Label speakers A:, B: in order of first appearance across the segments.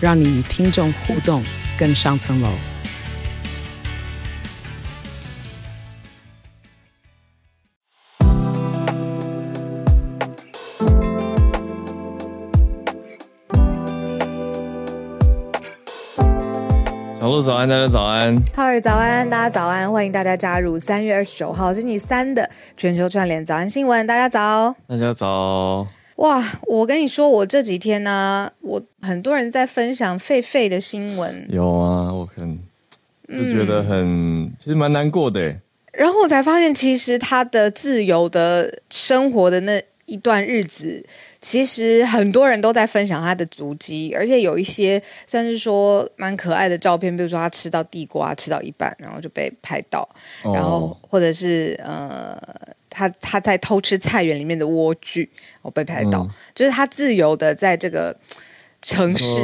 A: 让你与听众互动更上层楼。
B: 小鹿早安，大家早安。
C: 嗨，早安，大家早安，欢迎大家加入三月二十九号星期三的全球串联早安新闻。大家早，
B: 大家早。
C: 哇，我跟你说，我这几天呢、啊，我很多人在分享狒狒的新闻。
B: 有啊，我很就觉得很，嗯、其实蛮难过的。
C: 然后我才发现，其实他的自由的生活的那一段日子，其实很多人都在分享他的足迹，而且有一些算是说蛮可爱的照片，比如说他吃到地瓜吃到一半，然后就被拍到，哦、然后或者是呃。他他在偷吃菜园里面的莴苣，我被拍到，嗯、就是他自由的在这个城市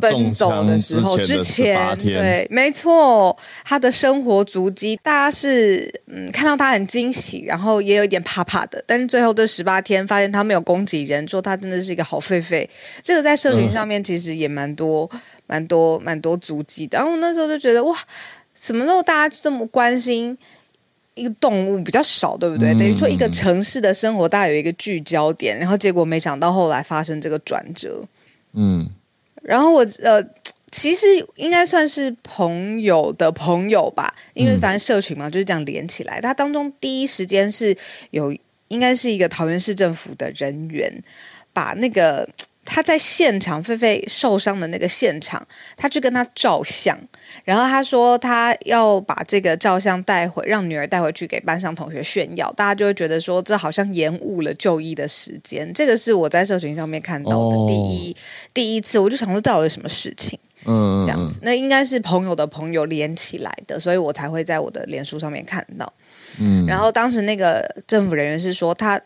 C: 奔走的时候，之前对，没错，他的生活足迹，大家是嗯看到他很惊喜，然后也有一点怕怕的，但是最后这十八天发现他没有攻击人，说他真的是一个好狒狒，这个在社群上面其实也蛮多、嗯、蛮多蛮多足迹的，然后我那时候就觉得哇，什么时候大家这么关心？一个动物比较少，对不对？嗯、等于说一个城市的生活，大概有一个聚焦点，然后结果没想到后来发生这个转折。嗯，然后我呃，其实应该算是朋友的朋友吧，因为反正社群嘛，就是这样连起来。他当中第一时间是有，应该是一个桃园市政府的人员把那个。他在现场，狒狒受伤的那个现场，他去跟他照相，然后他说他要把这个照相带回，让女儿带回去给班上同学炫耀，大家就会觉得说这好像延误了就医的时间。这个是我在社群上面看到的第一、哦、第一次，我就想说到底有什么事情，嗯，这样子，那应该是朋友的朋友连起来的，所以我才会在我的脸书上面看到，嗯，然后当时那个政府人员是说他。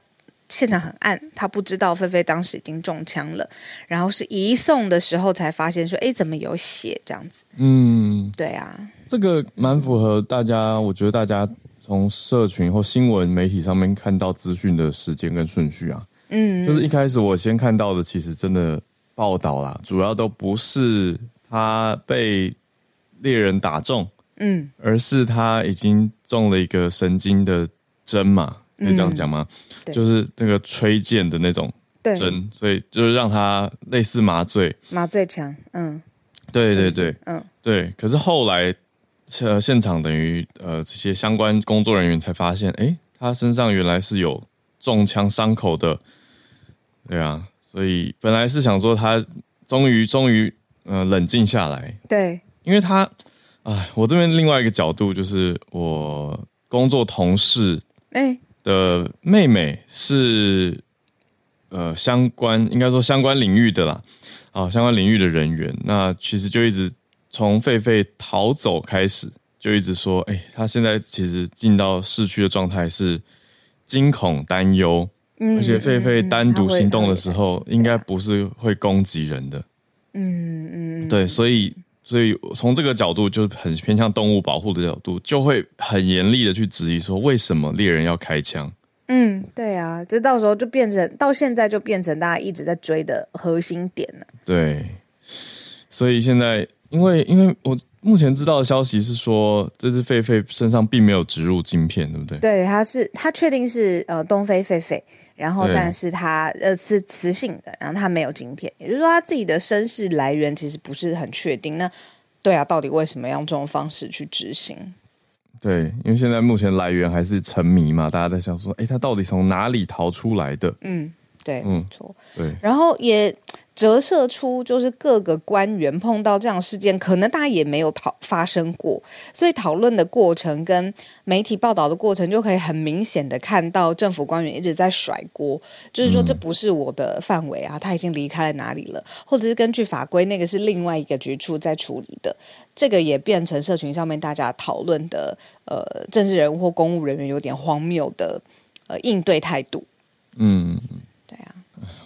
C: 现场很暗，他不知道菲菲当时已经中枪了，然后是移送的时候才发现说，哎，怎么有血这样子？嗯，对啊，
B: 这个蛮符合大家，我觉得大家从社群或新闻媒体上面看到资讯的时间跟顺序啊，嗯，就是一开始我先看到的，其实真的报道啦，主要都不是他被猎人打中，嗯，而是他已经中了一个神经的针嘛。可以这样讲吗？嗯、就是那个吹箭的那种针，所以就是让他类似麻醉，
C: 麻醉枪。嗯，
B: 对对对，
C: 嗯
B: 对。可是后来，呃，现场等于呃这些相关工作人员才发现，哎，他身上原来是有中枪伤口的。对啊，所以本来是想说他终于终于呃冷静下来。
C: 对，
B: 因为他，哎，我这边另外一个角度就是我工作同事，哎。的妹妹是呃相关，应该说相关领域的啦，啊，相关领域的人员，那其实就一直从狒狒逃走开始，就一直说，哎、欸，他现在其实进到市区的状态是惊恐担忧，嗯，而且狒狒单独行动的时候，应该不是会攻击人的，嗯嗯，对，所以。所以从这个角度，就很偏向动物保护的角度，就会很严厉的去质疑说，为什么猎人要开枪？
C: 嗯，对啊，这到时候就变成到现在就变成大家一直在追的核心点了。
B: 对，所以现在因为因为我目前知道的消息是说，这只狒狒身上并没有植入晶片，对不对？
C: 对，它是它确定是呃东非狒狒。然后，但是他呃是磁性的，然后他没有晶片，也就是说他自己的身世来源其实不是很确定。那对啊，到底为什么要用这种方式去执行？
B: 对，因为现在目前来源还是沉迷嘛，大家在想说，哎，他到底从哪里逃出来的？
C: 嗯，对，没错，
B: 对，
C: 然后也。折射出就是各个官员碰到这样事件，可能大家也没有讨发生过，所以讨论的过程跟媒体报道的过程，就可以很明显的看到政府官员一直在甩锅，就是说这不是我的范围啊，他已经离开了哪里了，或者是根据法规，那个是另外一个局处在处理的，这个也变成社群上面大家讨论的，呃，政治人物或公务人员有点荒谬的呃应对态度，
B: 嗯。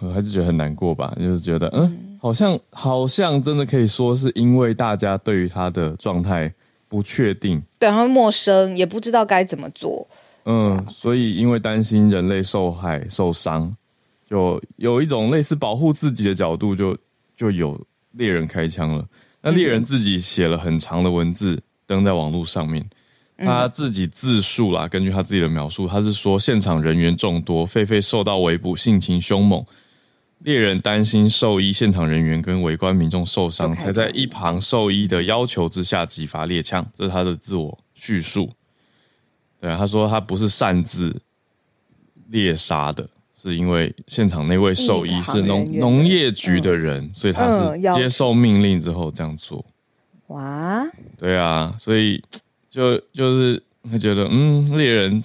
B: 我还是觉得很难过吧，就是觉得，嗯，好像好像真的可以说是因为大家对于他的状态不确定，
C: 对，然后陌生，也不知道该怎么做，
B: 嗯，啊、所以因为担心人类受害受伤，就有一种类似保护自己的角度就，就就有猎人开枪了。那猎人自己写了很长的文字登在网络上面。他自己自述啦，根据他自己的描述，他是说现场人员众多，狒狒受到围捕，性情凶猛，猎人担心兽医、现场人员跟围观民众受伤，才在一旁兽医的要求之下击发猎枪。这是他的自我叙述。对啊，他说他不是擅自猎杀的，是因为现场那位兽医是农农业局的人，所以他是接受命令之后这样做。
C: 哇，
B: 对啊，所以。就就是会觉得，嗯，猎人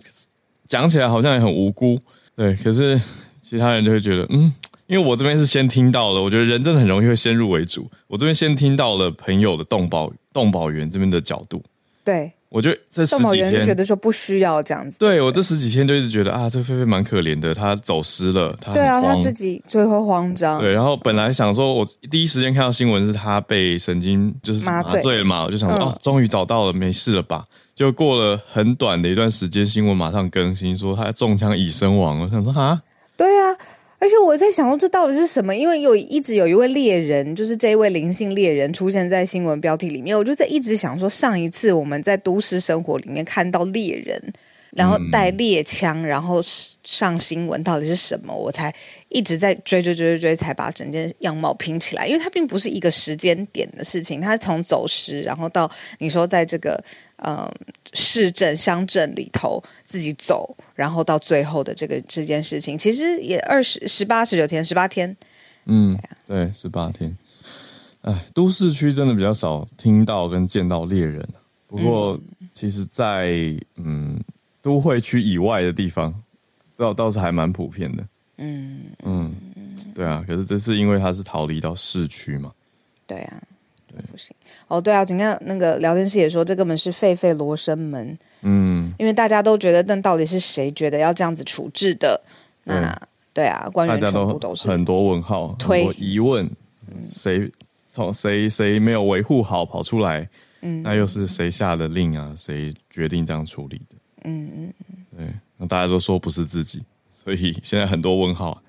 B: 讲起来好像也很无辜，对。可是其他人就会觉得，嗯，因为我这边是先听到了，我觉得人真的很容易会先入为主。我这边先听到了朋友的动保动保员这边的角度，
C: 对。
B: 我觉得这十几天
C: 就觉得说不需要这样子。
B: 对，我这十几天就一直觉得啊，这个狒狒蛮可怜的，她走失了，她
C: 对啊，她自己最后慌张。
B: 对，然后本来想说，我第一时间看到新闻是她被神经就是麻醉了嘛，我就想说，哦，终于找到了，没事了吧？就过了很短的一段时间，新闻马上更新说她中枪已身亡。我想说啊。
C: 而且我在想说，这到底是什么？因为有一直有一位猎人，就是这一位灵性猎人出现在新闻标题里面，我就在一直想说，上一次我们在都市生活里面看到猎人，然后带猎枪，然后上新闻，到底是什么？我才一直在追追追追追，才把整件样貌拼起来。因为它并不是一个时间点的事情，它从走失，然后到你说在这个。嗯，市镇乡镇里头自己走，然后到最后的这个这件事情，其实也二十十八十九天，十八天。
B: 嗯，对，十八天。哎，都市区真的比较少听到跟见到猎人，不过其实在，在嗯都会区以外的地方，倒倒是还蛮普遍的。嗯嗯，对啊，可是这是因为他是逃离到市区嘛？
C: 对啊。不行哦，对啊，你看那个聊天室也说，这根本是狒狒罗生门。嗯，因为大家都觉得，但到底是谁觉得要这样子处置的？那对，对啊，官员全部都是
B: 很多问号、推很多疑问，谁从谁谁没有维护好跑出来？嗯，那又是谁下的令啊？谁决定这样处理的？嗯嗯嗯，对，那大家都说不是自己，所以现在很多问号。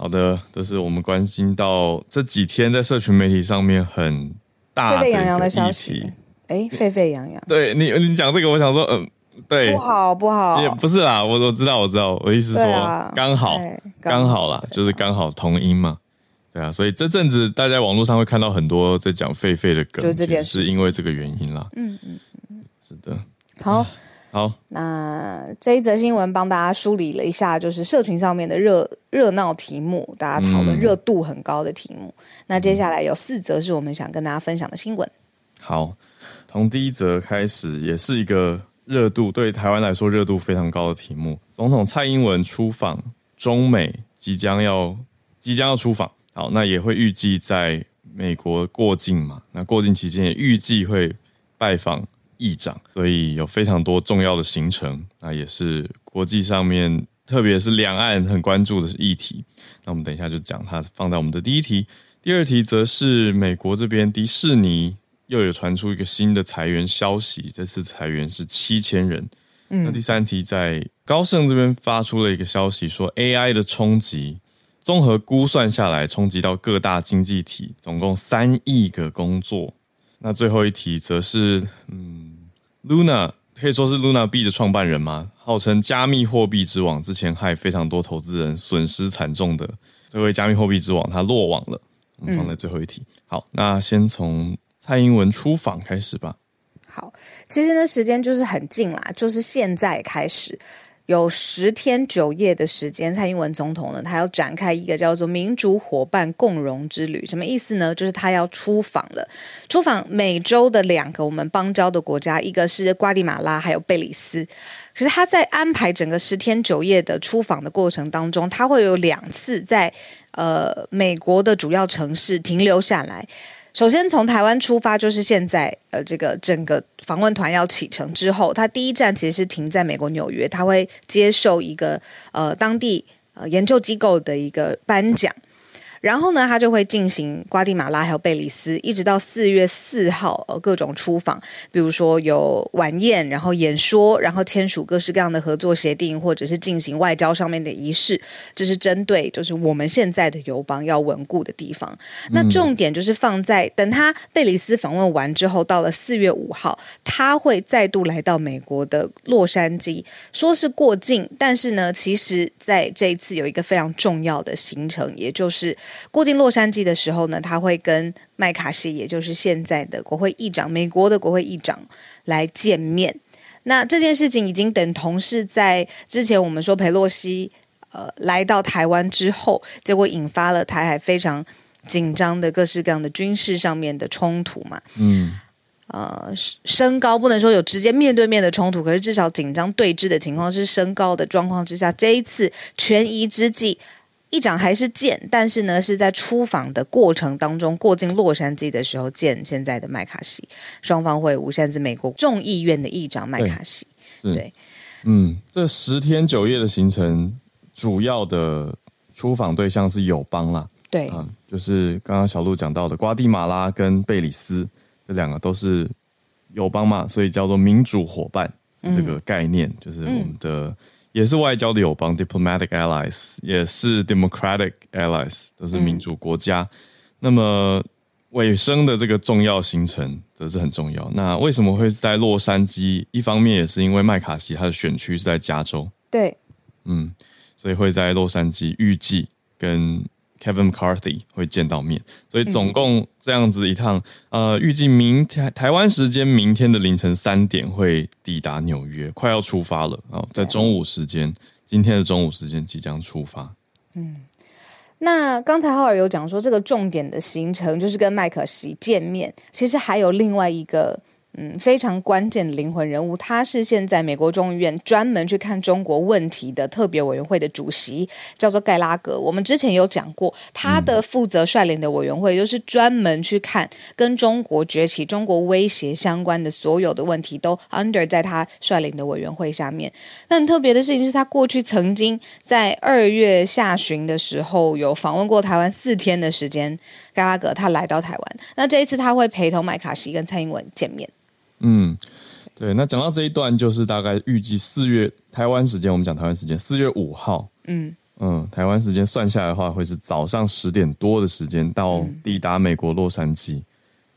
B: 好的，这是我们关心到这几天在社群媒体上面很大
C: 沸沸扬扬的消息。哎，沸沸扬扬。
B: 对你，你讲这个，我想说，嗯，对，
C: 不好，不好，
B: 也不是啦，我我知道，我知道，我意思是说，啊、刚好，刚好啦，就是刚好同音嘛。对啊，所以这阵子大家网络上会看到很多在讲狒狒的梗，就这件事，是因为这个原因啦。嗯嗯嗯，是的，
C: 好。
B: 好，
C: 那这一则新闻帮大家梳理了一下，就是社群上面的热热闹题目，大家讨论热度很高的题目。嗯、那接下来有四则是我们想跟大家分享的新闻。
B: 好，从第一则开始，也是一个热度对台湾来说热度非常高的题目。总统蔡英文出访中美，即将要即将要出访，好，那也会预计在美国过境嘛？那过境期间也预计会拜访。议长，所以有非常多重要的行程，那也是国际上面，特别是两岸很关注的议题。那我们等一下就讲它，放在我们的第一题。第二题则是美国这边迪士尼又有传出一个新的裁员消息，这次裁员是七千人。嗯，那第三题在高盛这边发出了一个消息，说 AI 的冲击，综合估算下来，冲击到各大经济体，总共三亿个工作。那最后一题则是，嗯，Luna 可以说是 Luna 币的创办人吗？号称加密货币之王，之前害非常多投资人损失惨重的这位加密货币之王，他落网了。我们放在最后一题。嗯、好，那先从蔡英文出访开始吧。
C: 好，其实呢，时间就是很近啦，就是现在开始。有十天九夜的时间，蔡英文总统呢，他要展开一个叫做“民主伙伴共荣之旅”，什么意思呢？就是他要出访了，出访美洲的两个我们邦交的国家，一个是瓜地马拉，还有贝里斯。可是他在安排整个十天九夜的出访的过程当中，他会有两次在呃美国的主要城市停留下来。首先从台湾出发，就是现在呃，这个整个访问团要启程之后，他第一站其实是停在美国纽约，他会接受一个呃当地呃研究机构的一个颁奖。然后呢，他就会进行瓜地马拉还有贝里斯，一直到四月四号，呃，各种出访，比如说有晚宴，然后演说，然后签署各式各样的合作协定，或者是进行外交上面的仪式。这是针对就是我们现在的友邦要稳固的地方。那重点就是放在等他贝里斯访问完之后，到了四月五号，他会再度来到美国的洛杉矶，说是过境，但是呢，其实在这一次有一个非常重要的行程，也就是。过境洛杉矶的时候呢，他会跟麦卡锡，也就是现在的国会议长，美国的国会议长来见面。那这件事情已经等同是在之前我们说裴洛西呃来到台湾之后，结果引发了台海非常紧张的各式各样的军事上面的冲突嘛。嗯，呃，升高不能说有直接面对面的冲突，可是至少紧张对峙的情况是升高的状况之下，这一次权宜之计。议长还是见，但是呢，是在出访的过程当中过境洛杉矶的时候见现在的麦卡锡，双方会晤。现在是美国众议院的议长麦卡锡，对，对
B: 嗯，这十天九夜的行程，主要的出访对象是友邦啦，
C: 对，
B: 嗯，就是刚刚小路讲到的瓜地马拉跟贝里斯这两个都是友邦嘛，所以叫做民主伙伴这个概念，嗯、就是我们的。嗯也是外交的友邦 （diplomatic allies），也是 democratic allies，都是民主国家。嗯、那么尾声的这个重要行程则是很重要。那为什么会在洛杉矶？一方面也是因为麦卡锡他的选区是在加州，
C: 对，
B: 嗯，所以会在洛杉矶预计跟。Kevin McCarthy 会见到面，所以总共这样子一趟，嗯、呃，预计明天台湾时间明天的凌晨三点会抵达纽约，快要出发了啊、哦，在中午时间，今天的中午时间即将出发。
C: 嗯，那刚才浩尔有讲说，这个重点的行程就是跟麦可西见面，其实还有另外一个。嗯，非常关键的灵魂人物，他是现在美国众议院专门去看中国问题的特别委员会的主席，叫做盖拉格。我们之前有讲过，他的负责率领的委员会就是专门去看跟中国崛起、中国威胁相关的所有的问题，都 under 在他率领的委员会下面。那很特别的事情是他过去曾经在二月下旬的时候有访问过台湾四天的时间，盖拉格他来到台湾，那这一次他会陪同麦卡锡跟蔡英文见面。
B: 嗯，对，那讲到这一段，就是大概预计四月台湾时间，我们讲台湾时间四月五号，嗯。嗯，台湾时间算下来的话，会是早上十点多的时间到抵达美国洛杉矶，嗯、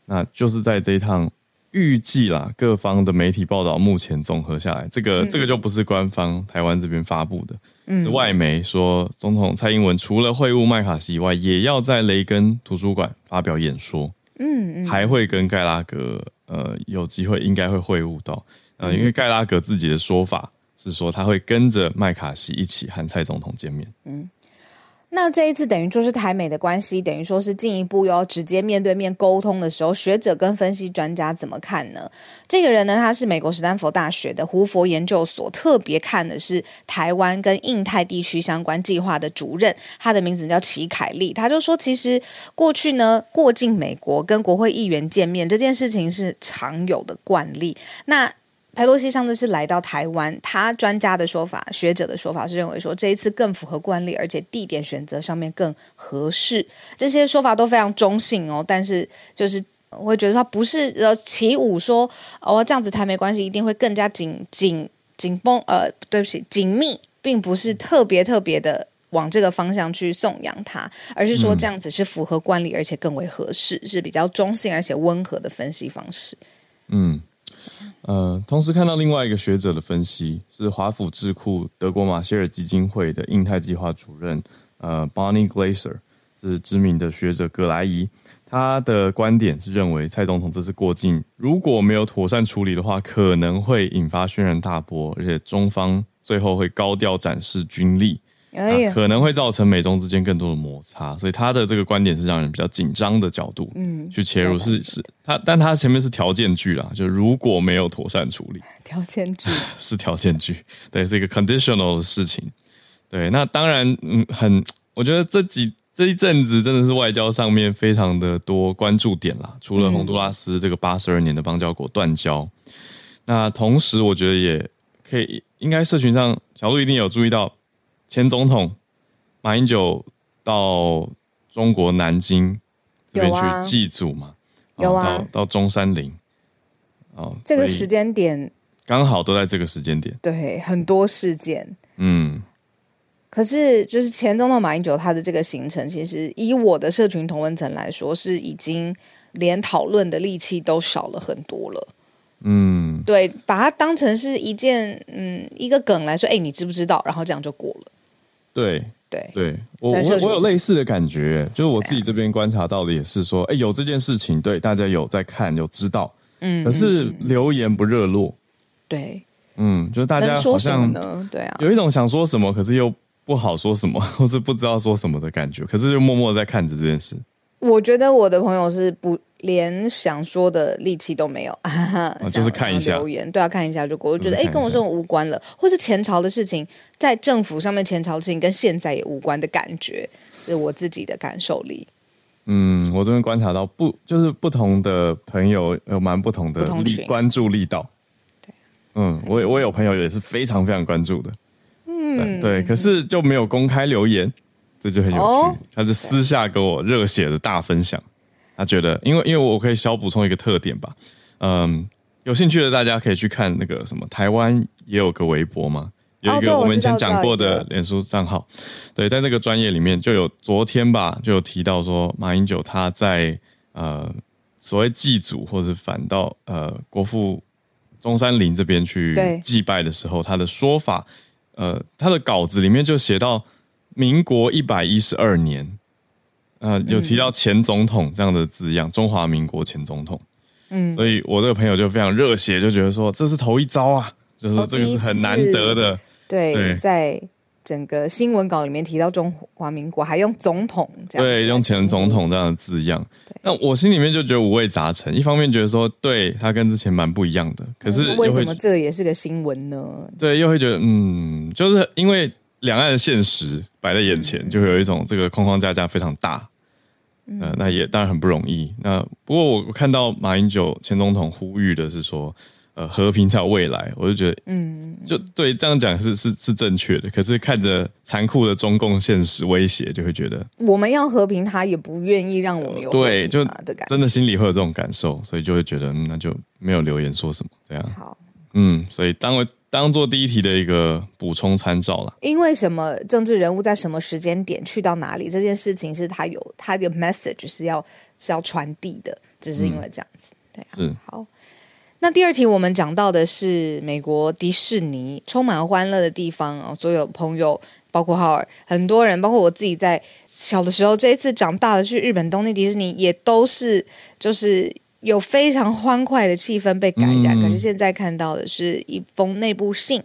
B: 那就是在这一趟预计啦，各方的媒体报道目前综合下来，这个、嗯、这个就不是官方台湾这边发布的，嗯、是外媒说，总统蔡英文除了会晤麦卡锡以外，也要在雷根图书馆发表演说，嗯，嗯还会跟盖拉格。呃，有机会应该会会晤到，呃，因为盖拉格自己的说法是说他会跟着麦卡锡一起和蔡总统见面。嗯。
C: 那这一次等于说是台美的关系，等于说是进一步要直接面对面沟通的时候，学者跟分析专家怎么看呢？这个人呢，他是美国史丹佛大学的胡佛研究所特别看的是台湾跟印太地区相关计划的主任，他的名字叫齐凯利。他就说，其实过去呢，过境美国跟国会议员见面这件事情是常有的惯例。那裴洛西上次是来到台湾，他专家的说法、学者的说法是认为说这一次更符合惯例，而且地点选择上面更合适。这些说法都非常中性哦，但是就是我会觉得他不是呃起舞说哦这样子台美关系一定会更加紧紧紧绷呃对不起紧密，并不是特别特别的往这个方向去颂扬他，而是说这样子是符合惯例，而且更为合适，是比较中性而且温和的分析方式。嗯。
B: 呃，同时看到另外一个学者的分析，是华府智库德国马歇尔基金会的印太计划主任，呃，Bonnie Glaser 是知名的学者葛莱仪，他的观点是认为蔡总统这次过境如果没有妥善处理的话，可能会引发轩然大波，而且中方最后会高调展示军力。啊、可能会造成美中之间更多的摩擦，所以他的这个观点是让人比较紧张的角度，嗯，去切入是是他，但他前面是条件句啦，就如果没有妥善处理，
C: 条件句。
B: 是条件句，对，是一个 conditional 的事情，对，那当然，嗯，很，我觉得这几这一阵子真的是外交上面非常的多关注点啦，除了洪都拉斯这个八十二年的邦交国断交，嗯、那同时我觉得也可以，应该社群上小鹿一定有注意到。前总统马英九到中国南京这边去祭祖嘛？
C: 有啊，
B: 到到中山陵。哦，
C: 这个时间点
B: 刚好都在这个时间点。
C: 对，很多事件。
B: 嗯。
C: 可是，就是前总统马英九他的这个行程，其实以我的社群同温层来说，是已经连讨论的力气都少了很多了。
B: 嗯，
C: 对，把它当成是一件嗯一个梗来说，哎，你知不知道？然后这样就过了。
B: 对
C: 对。
B: 对，我我我有类似的感觉，就是我自己这边观察到的也是说，哎，有这件事情，对大家有在看，有知道，嗯，可是留言不热络，
C: 对，
B: 嗯，就是大家好像
C: 对啊，
B: 有一种想说什么，可是又不好说什么，或是不知道说什么的感觉，可是就默默在看着这件事。
C: 我觉得我的朋友是不。连想说的力气都没有，啊、
B: 就是看一下
C: 留言，对啊，看一下就过。我觉得哎，跟我这种无关了，或是前朝的事情，在政府上面前朝的事情跟现在也无关的感觉，是我自己的感受力。
B: 嗯，我这边观察到不就是不同的朋友有蛮不同的力关注力道。对，嗯，我我有朋友也是非常非常关注的，嗯，对，可是就没有公开留言，这就很有趣。哦、他就私下跟我热血的大分享。他觉得，因为因为我可以小补充一个特点吧，嗯，有兴趣的大家可以去看那个什么，台湾也有个微博嘛，有一个我们以前讲过的脸书账号，对，在这个专业里面就有昨天吧，就有提到说马英九他在呃所谓祭祖或者反到呃国父中山陵这边去祭拜的时候，他的说法，呃，他的稿子里面就写到民国一百一十二年。呃，有提到前总统这样的字样，嗯、中华民国前总统，嗯，所以我这个朋友就非常热血，就觉得说这是头一遭啊，就是这个是很难得的，
C: 对，对。在整个新闻稿里面提到中华民国，还用总统这样，
B: 对，用前总统这样的字样，对。那我心里面就觉得五味杂陈，一方面觉得说，对他跟之前蛮不一样的，可是
C: 为什么这也是个新闻呢？
B: 对，又会觉得，嗯，就是因为两岸的现实摆在眼前，嗯、就会有一种这个框框架架非常大。呃，那也当然很不容易。那不过我看到马英九前总统呼吁的是说，呃，和平才有未来。我就觉得，嗯，就对这样讲是是是正确的。可是看着残酷的中共现实威胁，就会觉得
C: 我们要和平，他也不愿意让我们有
B: 对，就真的心里会有这种感受，所以就会觉得，嗯，那就没有留言说什么这样。好，嗯，所以当为。当做第一题的一个补充参照了，
C: 因为什么政治人物在什么时间点去到哪里，这件事情是他有他的 message 是要是要传递的，只是因为这样子，嗯、对啊。好，那第二题我们讲到的是美国迪士尼，充满欢乐的地方啊，所有朋友，包括浩尔，很多人，包括我自己，在小的时候，这一次长大了去日本东京迪士尼，也都是就是。有非常欢快的气氛被感染，嗯、可是现在看到的是一封内部信，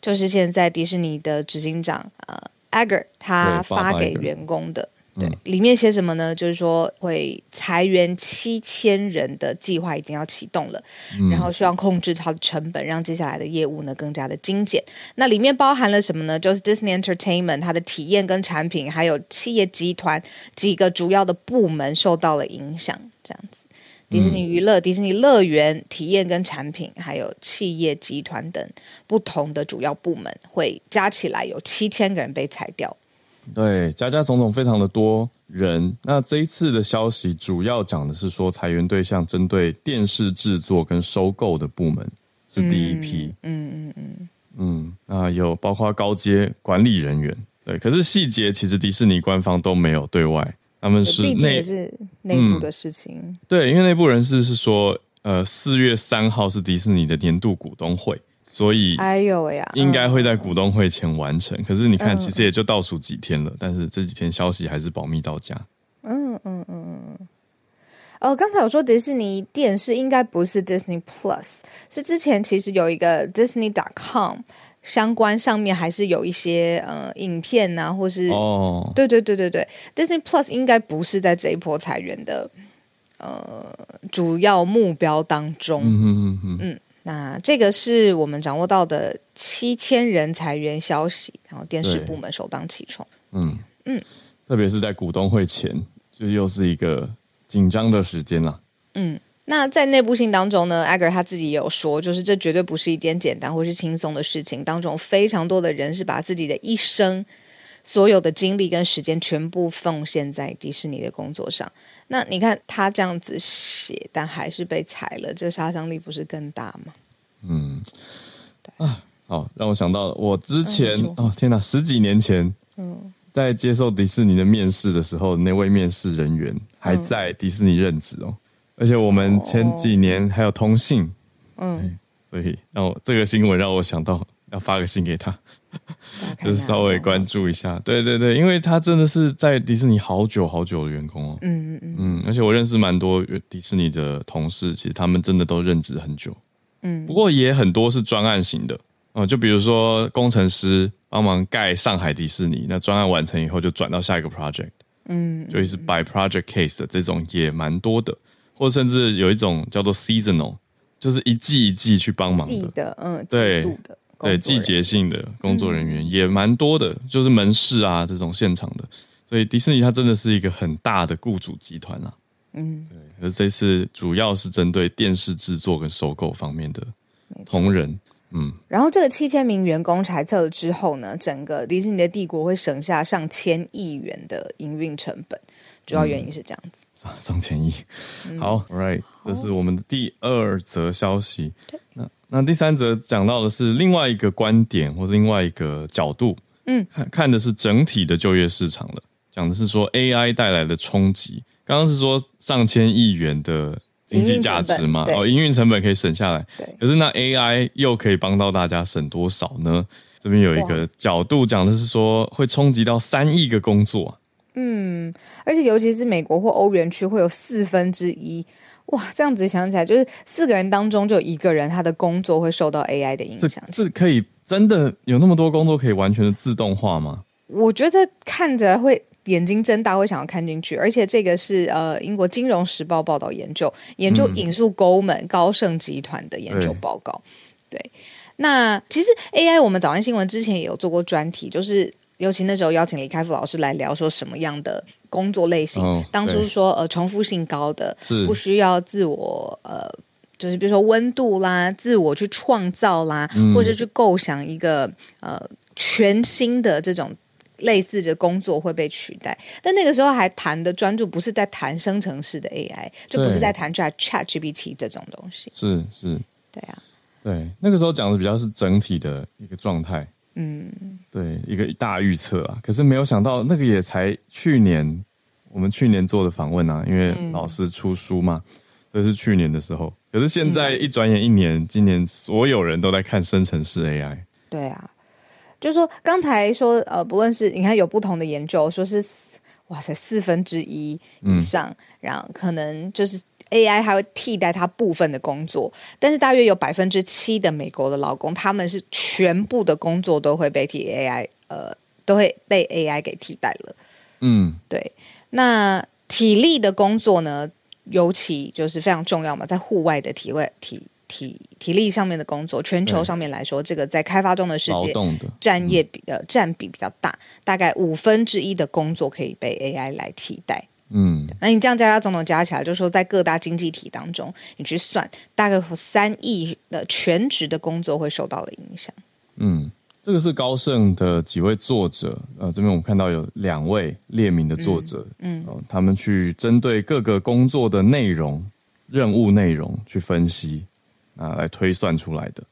C: 就是现在迪士尼的执行长呃 a g e r 他发给员工的。对，里面写什么呢？就是说会裁员七千人的计划已经要启动了，嗯、然后希望控制它的成本，让接下来的业务呢更加的精简。那里面包含了什么呢？就是 Disney Entertainment 它的体验跟产品，还有企业集团几个主要的部门受到了影响，这样子。迪士尼娱乐、迪士尼乐园体验跟产品，还有企业集团等不同的主要部门，会加起来有七千个人被裁掉。
B: 对，加加总总非常的多人。那这一次的消息主要讲的是说，裁员对象针对电视制作跟收购的部门是第一批。嗯嗯嗯嗯，那有包括高阶管理人员。对，可是细节其实迪士尼官方都没有对外。他们是内
C: 是内部的事情，嗯，
B: 对，因为内部人士是说，呃，四月三号是迪士尼的年度股东会，所以哎呦喂呀，应该会在股东会前完成。可是你看，其实也就倒数几天了，但是这几天消息还是保密到家。嗯嗯嗯嗯。
C: 哦，刚才我说迪士尼电视应该不是 Disney Plus，是之前其实有一个 Disney.com。相关上面还是有一些呃影片啊，或是
B: 哦，
C: 对对对对对，Disney Plus 应该不是在这一波裁员的呃主要目标当中。嗯嗯嗯嗯。那这个是我们掌握到的七千人裁员消息，然后电视部门首当其冲。
B: 嗯嗯，特别是在股东会前，就又是一个紧张的时间了。
C: 嗯，那在内部信当中呢，Iger 他自己也有说，就是这绝对不是一件简单或是轻松的事情，当中非常多的人是把自己的一生。所有的精力跟时间全部奉献在迪士尼的工作上。那你看他这样子写，但还是被裁了，这杀伤力不是更大吗？
B: 嗯，对啊，好，让我想到我之前、嗯、哦，天哪，十几年前，嗯，在接受迪士尼的面试的时候，那位面试人员还在迪士尼任职哦，嗯、而且我们前几年还有通信，嗯，所以让我这个新闻让我想到要发个信给他。就是稍微关注一下，对对对，因为他真的是在迪士尼好久好久的员工哦，嗯嗯嗯，嗯，而且我认识蛮多迪士尼的同事，其实他们真的都任职很久，嗯，不过也很多是专案型的。哦，就比如说工程师帮忙盖上海迪士尼，那专案完成以后就转到下一个 project，嗯，就是 by project case 的这种也蛮多的，或甚至有一种叫做 seasonal，就是一季一季去帮忙
C: 的，嗯，季度的。
B: 对，季节性的工作人员也蛮多的，嗯、就是门市啊这种现场的，所以迪士尼它真的是一个很大的雇主集团啊。嗯，对，而这次主要是针对电视制作跟收购方面的同仁。嗯，
C: 然后这个七千名员工裁撤了之后呢，整个迪士尼的帝国会省下上千亿元的营运成本，主要原因是这样子。
B: 上、嗯、上千亿，嗯、好 right，这是我们的第二则消息。那那第三则讲到的是另外一个观点或者另外一个角度，嗯，看看的是整体的就业市场了，讲的是说 AI 带来的冲击。刚刚是说上千亿元的经济价值嘛，哦，营运成本可以省下来，对。可是那 AI 又可以帮到大家省多少呢？这边有一个角度讲的是说会冲击到三亿个工作，
C: 嗯，而且尤其是美国或欧元区会有四分之一。哇，这样子想起来，就是四个人当中就有一个人，他的工作会受到 AI 的影响。
B: 是，可以真的有那么多工作可以完全的自动化吗？
C: 我觉得看着会眼睛睁大，会想要看进去。而且这个是呃英国金融时报报道研究，研究引述 Goldman、嗯、高盛集团的研究报告。对，对，那其实 AI 我们早安新闻之前也有做过专题，就是尤其那时候邀请李开复老师来聊，说什么样的。工作类型，哦、当初说呃重复性高的，是不需要自我呃，就是比如说温度啦，自我去创造啦，嗯、或者去构想一个呃全新的这种类似的工作会被取代。但那个时候还谈的专注不是在谈生成式的 AI，就不是在谈出来 ChatGPT 这种东西。
B: 是是，
C: 对啊，
B: 对，那个时候讲的比较是整体的一个状态。嗯，对，一个大预测啊，可是没有想到那个也才去年，我们去年做的访问啊，因为老师出书嘛，这、嗯、是去年的时候。可是现在一转眼一年，嗯、今年所有人都在看生成式 AI。对
C: 啊，就是说刚才说呃，不论是你看有不同的研究，说是哇塞四分之一以上，嗯、然后可能就是 AI 还会替代它部分的工作，但是大约有百分之七的美国的劳工，他们是全部的工作都会被替 AI 呃，都会被 AI 给替代了。嗯，对。那体力的工作呢，尤其就是非常重要嘛，在户外的体位体体体力上面的工作，全球上面来说，这个在开发中的世界，占业比呃占比比较大，大概五分之一的工作可以被 AI 来替代。嗯，那你这样加加总总加起来，就是说在各大经济体当中，你去算，大概三亿的全职的工作会受到了影响。嗯。
B: 这个是高盛的几位作者，呃，这边我们看到有两位列名的作者，嗯，嗯、呃，他们去针对各个工作的内容、任务内容去分析，啊、呃，来推算出来的。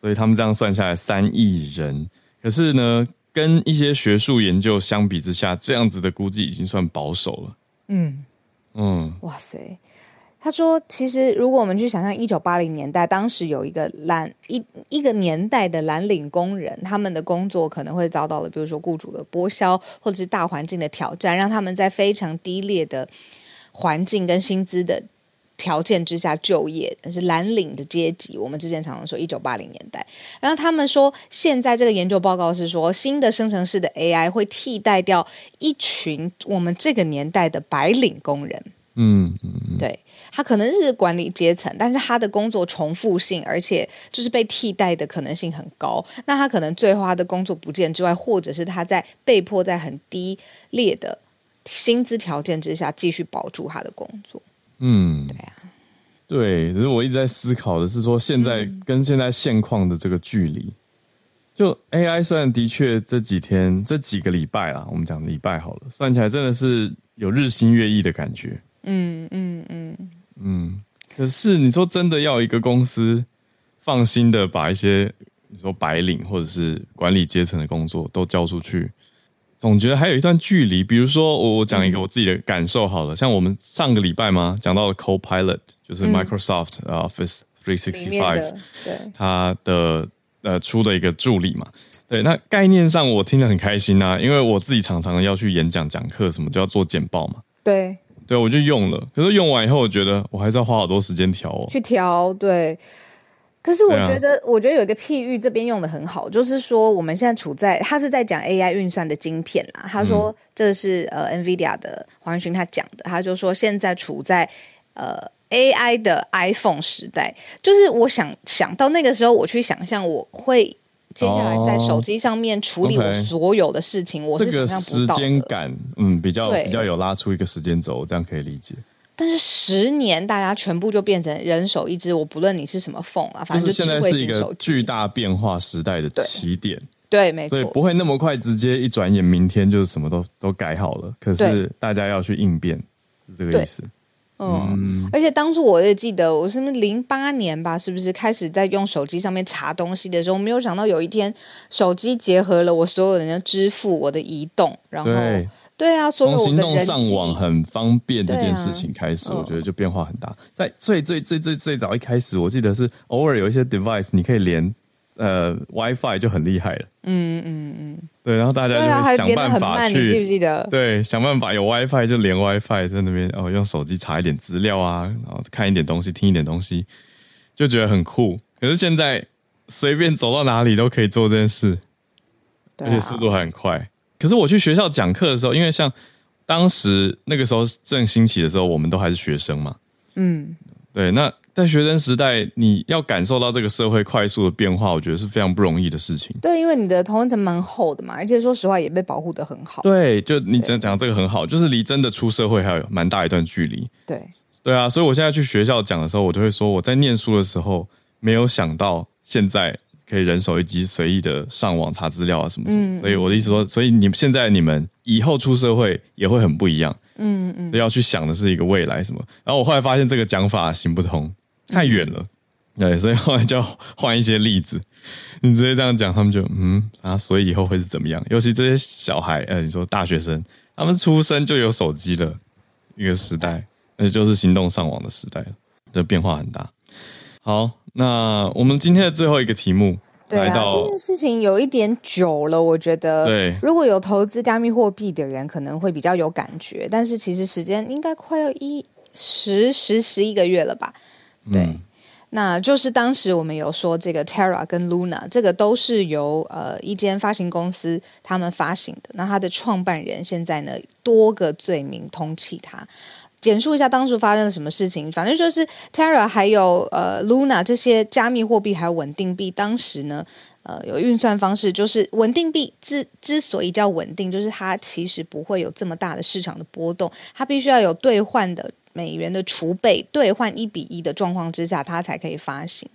B: 所以他们这样算下来三亿人，可是呢，跟一些学术研究相比之下，这样子的估计已经算保守了。嗯
C: 嗯，哇塞。他说：“其实，如果我们去想象一九八零年代，当时有一个蓝一一个年代的蓝领工人，他们的工作可能会遭到了，比如说雇主的剥削，或者是大环境的挑战，让他们在非常低劣的环境跟薪资的条件之下就业，但是蓝领的阶级，我们之前常常说一九八零年代，然后他们说现在这个研究报告是说，新的生成式的 AI 会替代掉一群我们这个年代的白领工人。
B: 嗯嗯，嗯
C: 对，他可能是管理阶层，但是他的工作重复性，而且就是被替代的可能性很高。那他可能最后他的工作不见之外，或者是他在被迫在很低劣的薪资条件之下继续保住他的工作。
B: 嗯，
C: 对啊，
B: 对，可是我一直在思考的是说，现在跟现在现况的这个距离，嗯、就 AI 虽然的确这几天这几个礼拜啦，我们讲礼拜好了，算起来真的是有日新月异的感觉。嗯嗯嗯嗯，可是你说真的要一个公司放心的把一些你说白领或者是管理阶层的工作都交出去？总觉得还有一段距离，比如说我我讲一个我自己的感受好了，嗯、像我们上个礼拜嘛讲到了 Copilot，就是 Microsoft Office 365，对，它的呃出的一个助理嘛，对，那概念上我听得很开心啊，因为我自己常常要去演讲讲课什么，就要做简报嘛，
C: 对，
B: 对，我就用了，可是用完以后，我觉得我还是要花好多时间调哦，
C: 去调，对。可是我觉得，啊、我觉得有一个譬喻这边用的很好，就是说我们现在处在，他是在讲 AI 运算的晶片啦。他说这是呃 NVIDIA 的黄仁勋他讲的，他就说现在处在呃 AI 的 iPhone 时代，就是我想想到那个时候，我去想象我会接下来在手机上面处理我所有的事情，我。
B: 这个时间感，嗯，比较比较有拉出一个时间轴，这样可以理解。
C: 但是十年，大家全部就变成人手一只。我不论你是什么 phone 啊，反正就
B: 现在是一个巨大变化时代的起
C: 点。对，没错。
B: 所以不会那么快，直接一转眼，明天就是什么都都改好了。可是大家要去应变，是这个意思。
C: 嗯，嗯，而且当初我也记得，我是不是零八年吧？是不是开始在用手机上面查东西的时候，没有想到有一天手机结合了我所有人的支付，我的移动，然后。对啊，从
B: 行动上网很方便这件事情开始，啊、我觉得就变化很大。在最最最最最早一开始，我记得是偶尔有一些 device 你可以连呃 WiFi 就很厉害了。嗯嗯嗯，对，然后大家就会想办法去，
C: 你记不记得？
B: 对，想办法有 WiFi 就连 WiFi 在那边哦，用手机查一点资料啊，然后看一点东西，听一点东西，就觉得很酷。可是现在随便走到哪里都可以做这件事，而且速度还很快。可是我去学校讲课的时候，因为像当时那个时候正兴起的时候，我们都还是学生嘛。嗯，对。那在学生时代，你要感受到这个社会快速的变化，我觉得是非常不容易的事情。
C: 对，因为你的同温层蛮厚的嘛，而且说实话也被保护的很好。
B: 对，就你讲讲这个很好，就是离真的出社会还有蛮大一段距离。
C: 对，
B: 对啊。所以我现在去学校讲的时候，我就会说我在念书的时候没有想到现在。可以人手一机，随意的上网查资料啊，什么什么。嗯、所以我的意思说，所以你们现在你们以后出社会也会很不一样。嗯嗯，所以要去想的是一个未来什么。然后我后来发现这个讲法行不通，太远了。嗯、对，所以后来就要换一些例子。你直接这样讲，他们就嗯啊，所以以后会是怎么样？尤其这些小孩，呃，你说大学生，他们出生就有手机的一个时代，那就是行动上网的时代了，这变化很大。好。那我们今天的最后一个题目，
C: 对啊，这件事情有一点久了，我觉得。
B: 对，
C: 如果有投资加密货币的人，可能会比较有感觉。但是其实时间应该快要一十十十一个月了吧？对，嗯、那就是当时我们有说这个 Terra 跟 Luna，这个都是由呃一间发行公司他们发行的。那他的创办人现在呢，多个罪名通缉他。简述一下当时发生了什么事情，反正就是 Terra 还有呃 Luna 这些加密货币还有稳定币，当时呢呃有运算方式，就是稳定币之之所以叫稳定，就是它其实不会有这么大的市场的波动，它必须要有兑换的美元的储备，兑换一比一的状况之下，它才可以发行。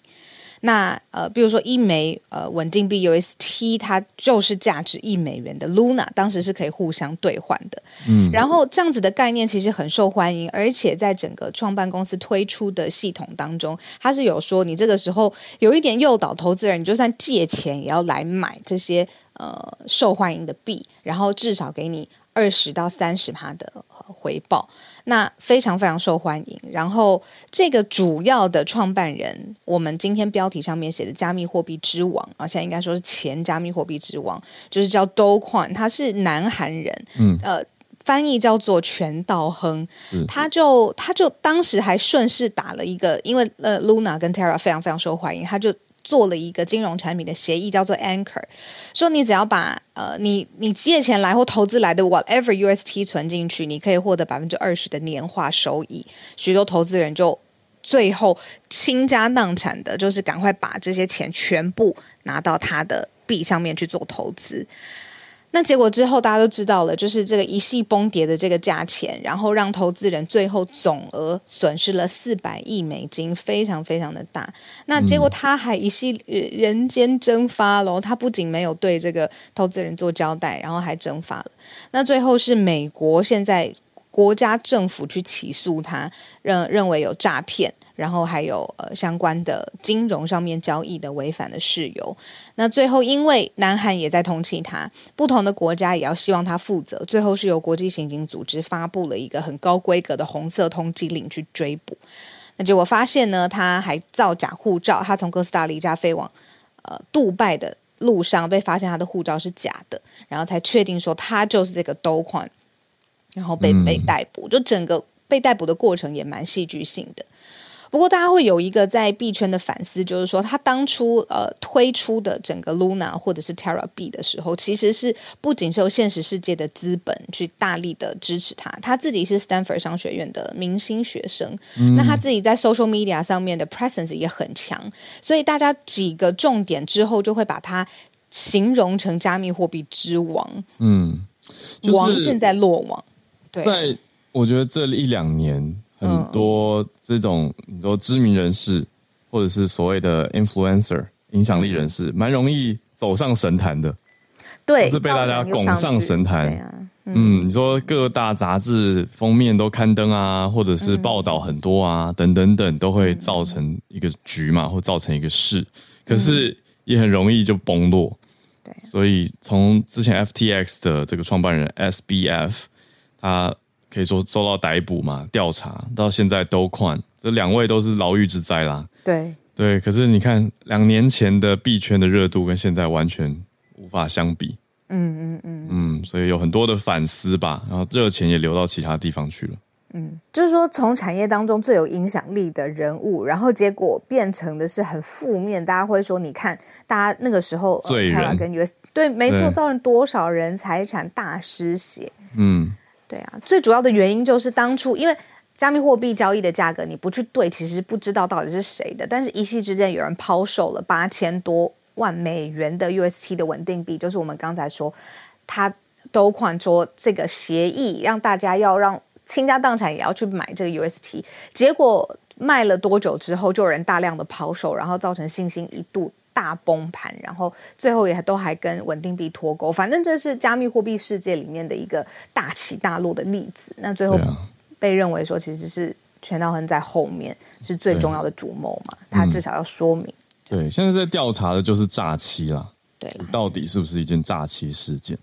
C: 那呃，比如说一枚呃稳定币 UST，它就是价值一美元的 Luna，当时是可以互相兑换的。嗯，然后这样子的概念其实很受欢迎，而且在整个创办公司推出的系统当中，它是有说你这个时候有一点诱导投资人，你就算借钱也要来买这些呃受欢迎的币，然后至少给你二十到三十趴的回报。那非常非常受欢迎，然后这个主要的创办人，我们今天标题上面写的加密货币之王啊，现在应该说是前加密货币之王，就是叫 Do Kwon，他是南韩人，嗯，呃，翻译叫做全道亨，他就他就当时还顺势打了一个，因为呃，Luna 跟 Terra 非常非常受欢迎，他就做了一个金融产品的协议，叫做 Anchor，说你只要把呃你你借钱来或投资来的 whatever UST 存进去，你可以获得百分之二十的年化收益。许多投资人就最后倾家荡产的，就是赶快把这些钱全部拿到他的币上面去做投资。那结果之后，大家都知道了，就是这个一系崩跌的这个价钱，然后让投资人最后总额损失了四百亿美金，非常非常的大。那结果他还一系人间蒸发了，他不仅没有对这个投资人做交代，然后还蒸发了。那最后是美国现在国家政府去起诉他，认认为有诈骗。然后还有呃相关的金融上面交易的违反的事由，那最后因为南韩也在通缉他，不同的国家也要希望他负责，最后是由国际刑警组织发布了一个很高规格的红色通缉令去追捕。那结果发现呢，他还造假护照，他从哥斯达黎加飞往呃杜拜的路上被发现他的护照是假的，然后才确定说他就是这个 Do Kwon，然后被被逮捕，就整个被逮捕的过程也蛮戏剧性的。不过，大家会有一个在币圈的反思，就是说，他当初呃推出的整个 Luna 或者是 Terra 币的时候，其实是不仅是有现实世界的资本去大力的支持他，他自己是 Stanford 商学院的明星学生，嗯、那他自己在 social media 上面的 presence 也很强，所以大家几个重点之后就会把它形容成加密货币之王，
B: 嗯，
C: 就是、王现在落网，对，
B: 在我觉得这一两年。很多这种你说知名人士，或者是所谓的 influencer 影响力人士，蛮容易走上神坛的，
C: 对，
B: 是被大家拱上神坛。嗯，嗯，你说各大杂志封面都刊登啊，或者是报道很多啊，嗯、等等等，都会造成一个局嘛，或造成一个事，可是也很容易就崩落。对，所以从之前 FTX 的这个创办人 SBF，他。可以说受到逮捕嘛，调查到现在都宽，这两位都是牢狱之灾啦。
C: 对
B: 对，可是你看两年前的币圈的热度跟现在完全无法相比。
C: 嗯嗯嗯
B: 嗯，所以有很多的反思吧，然后热钱也流到其他地方去了。
C: 嗯，就是说从产业当中最有影响力的人物，然后结果变成的是很负面，大家会说，你看大家那个时候
B: 罪人
C: 跟 US 对，没错，造成多少人财产大失血。
B: 嗯。
C: 对啊，最主要的原因就是当初因为加密货币交易的价格你不去对，其实不知道到底是谁的。但是一夕之间有人抛售了八千多万美元的 UST 的稳定币，就是我们刚才说他都款说这个协议让大家要让倾家荡产也要去买这个 UST，结果卖了多久之后就有人大量的抛售，然后造成信心一度。大崩盘，然后最后也都还跟稳定币脱钩，反正这是加密货币世界里面的一个大起大落的例子。那最后被认为说，其实是全道亨在后面是最重要的主谋嘛，他至少要说明。
B: 对，现在在调查的就是诈欺啦，
C: 对，
B: 到底是不是一件诈欺事件？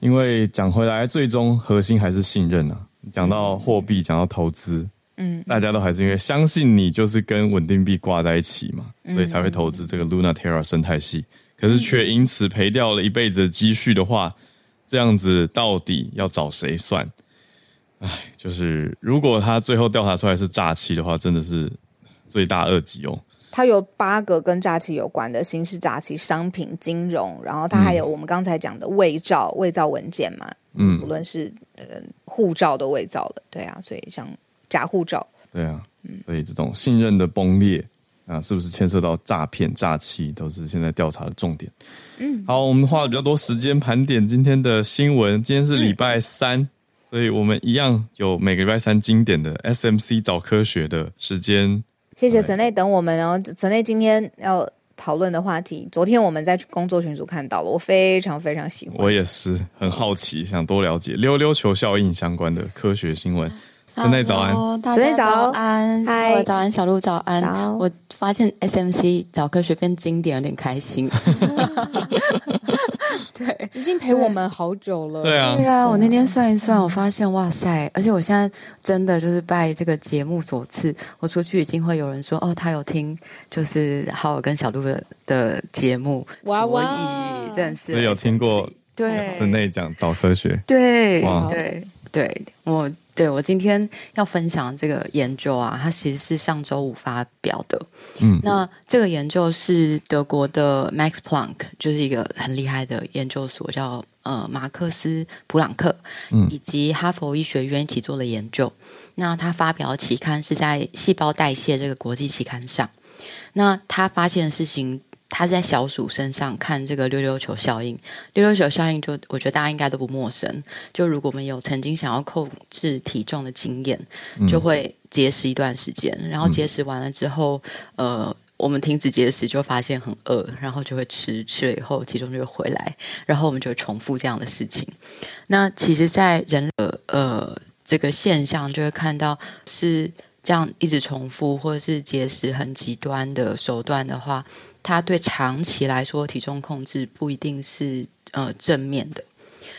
B: 因为讲回来，最终核心还是信任啊。讲到货币，讲到投资。嗯，大家都还是因为相信你就是跟稳定币挂在一起嘛，所以才会投资这个 Luna Terra 生态系。可是却因此赔掉了一辈子的积蓄的话，这样子到底要找谁算？哎，就是如果他最后调查出来是诈欺的话，真的是罪大恶极哦。
C: 他有八个跟诈欺有关的刑事诈欺、商品金融，然后他还有我们刚才讲的伪造、伪造文件嘛，嗯，无论是呃护照都伪造了，对啊，所以像。假护照，
B: 对啊，所以这种信任的崩裂啊，是不是牵涉到诈骗、诈欺，都是现在调查的重点。嗯，好，我们花了比较多时间盘点今天的新闻。今天是礼拜三，嗯，所以我们一样有每个礼拜三经典的 SMC 早科学的时间。
C: 谢谢神内等我们哦，神内今天要讨论的话题，昨天我们在工作群组看到了，我非常非常喜欢。
B: 我也是很好奇，想多了解溜溜球效应相关的科学新闻。神内早安，
D: 大家早安，嗨，早安，小鹿早安。我发现 SMC 早科学变经典，有点开心。
C: 对，已经陪我们好久了。
B: 对啊，
D: 对啊。我那天算一算，我发现哇塞！而且我现在真的就是拜这个节目所赐，我出去已经会有人说哦，他有听，就是浩尔跟小鹿的的节目，哇哇，所以真的是
B: 有听过。对，室内讲早科学，
D: 对，对，对我，对我今天要分享这个研究啊，它其实是上周五发表的。嗯，那这个研究是德国的 Max Planck，就是一个很厉害的研究所，叫呃马克思普朗克，嗯，以及哈佛医学院一起做的研究。那他发表的期刊是在《细胞代谢》这个国际期刊上。那他发现的事情。他在小鼠身上看这个溜溜球效应，溜溜球效应就我觉得大家应该都不陌生。就如果我们有曾经想要控制体重的经验，就会节食一段时间，嗯、然后节食完了之后，呃，我们停止节食就发现很饿，然后就会吃，吃了以后体重就会回来，然后我们就重复这样的事情。那其实，在人的呃这个现象就会看到是这样一直重复，或者是节食很极端的手段的话。它对长期来说，体重控制不一定是呃正面的。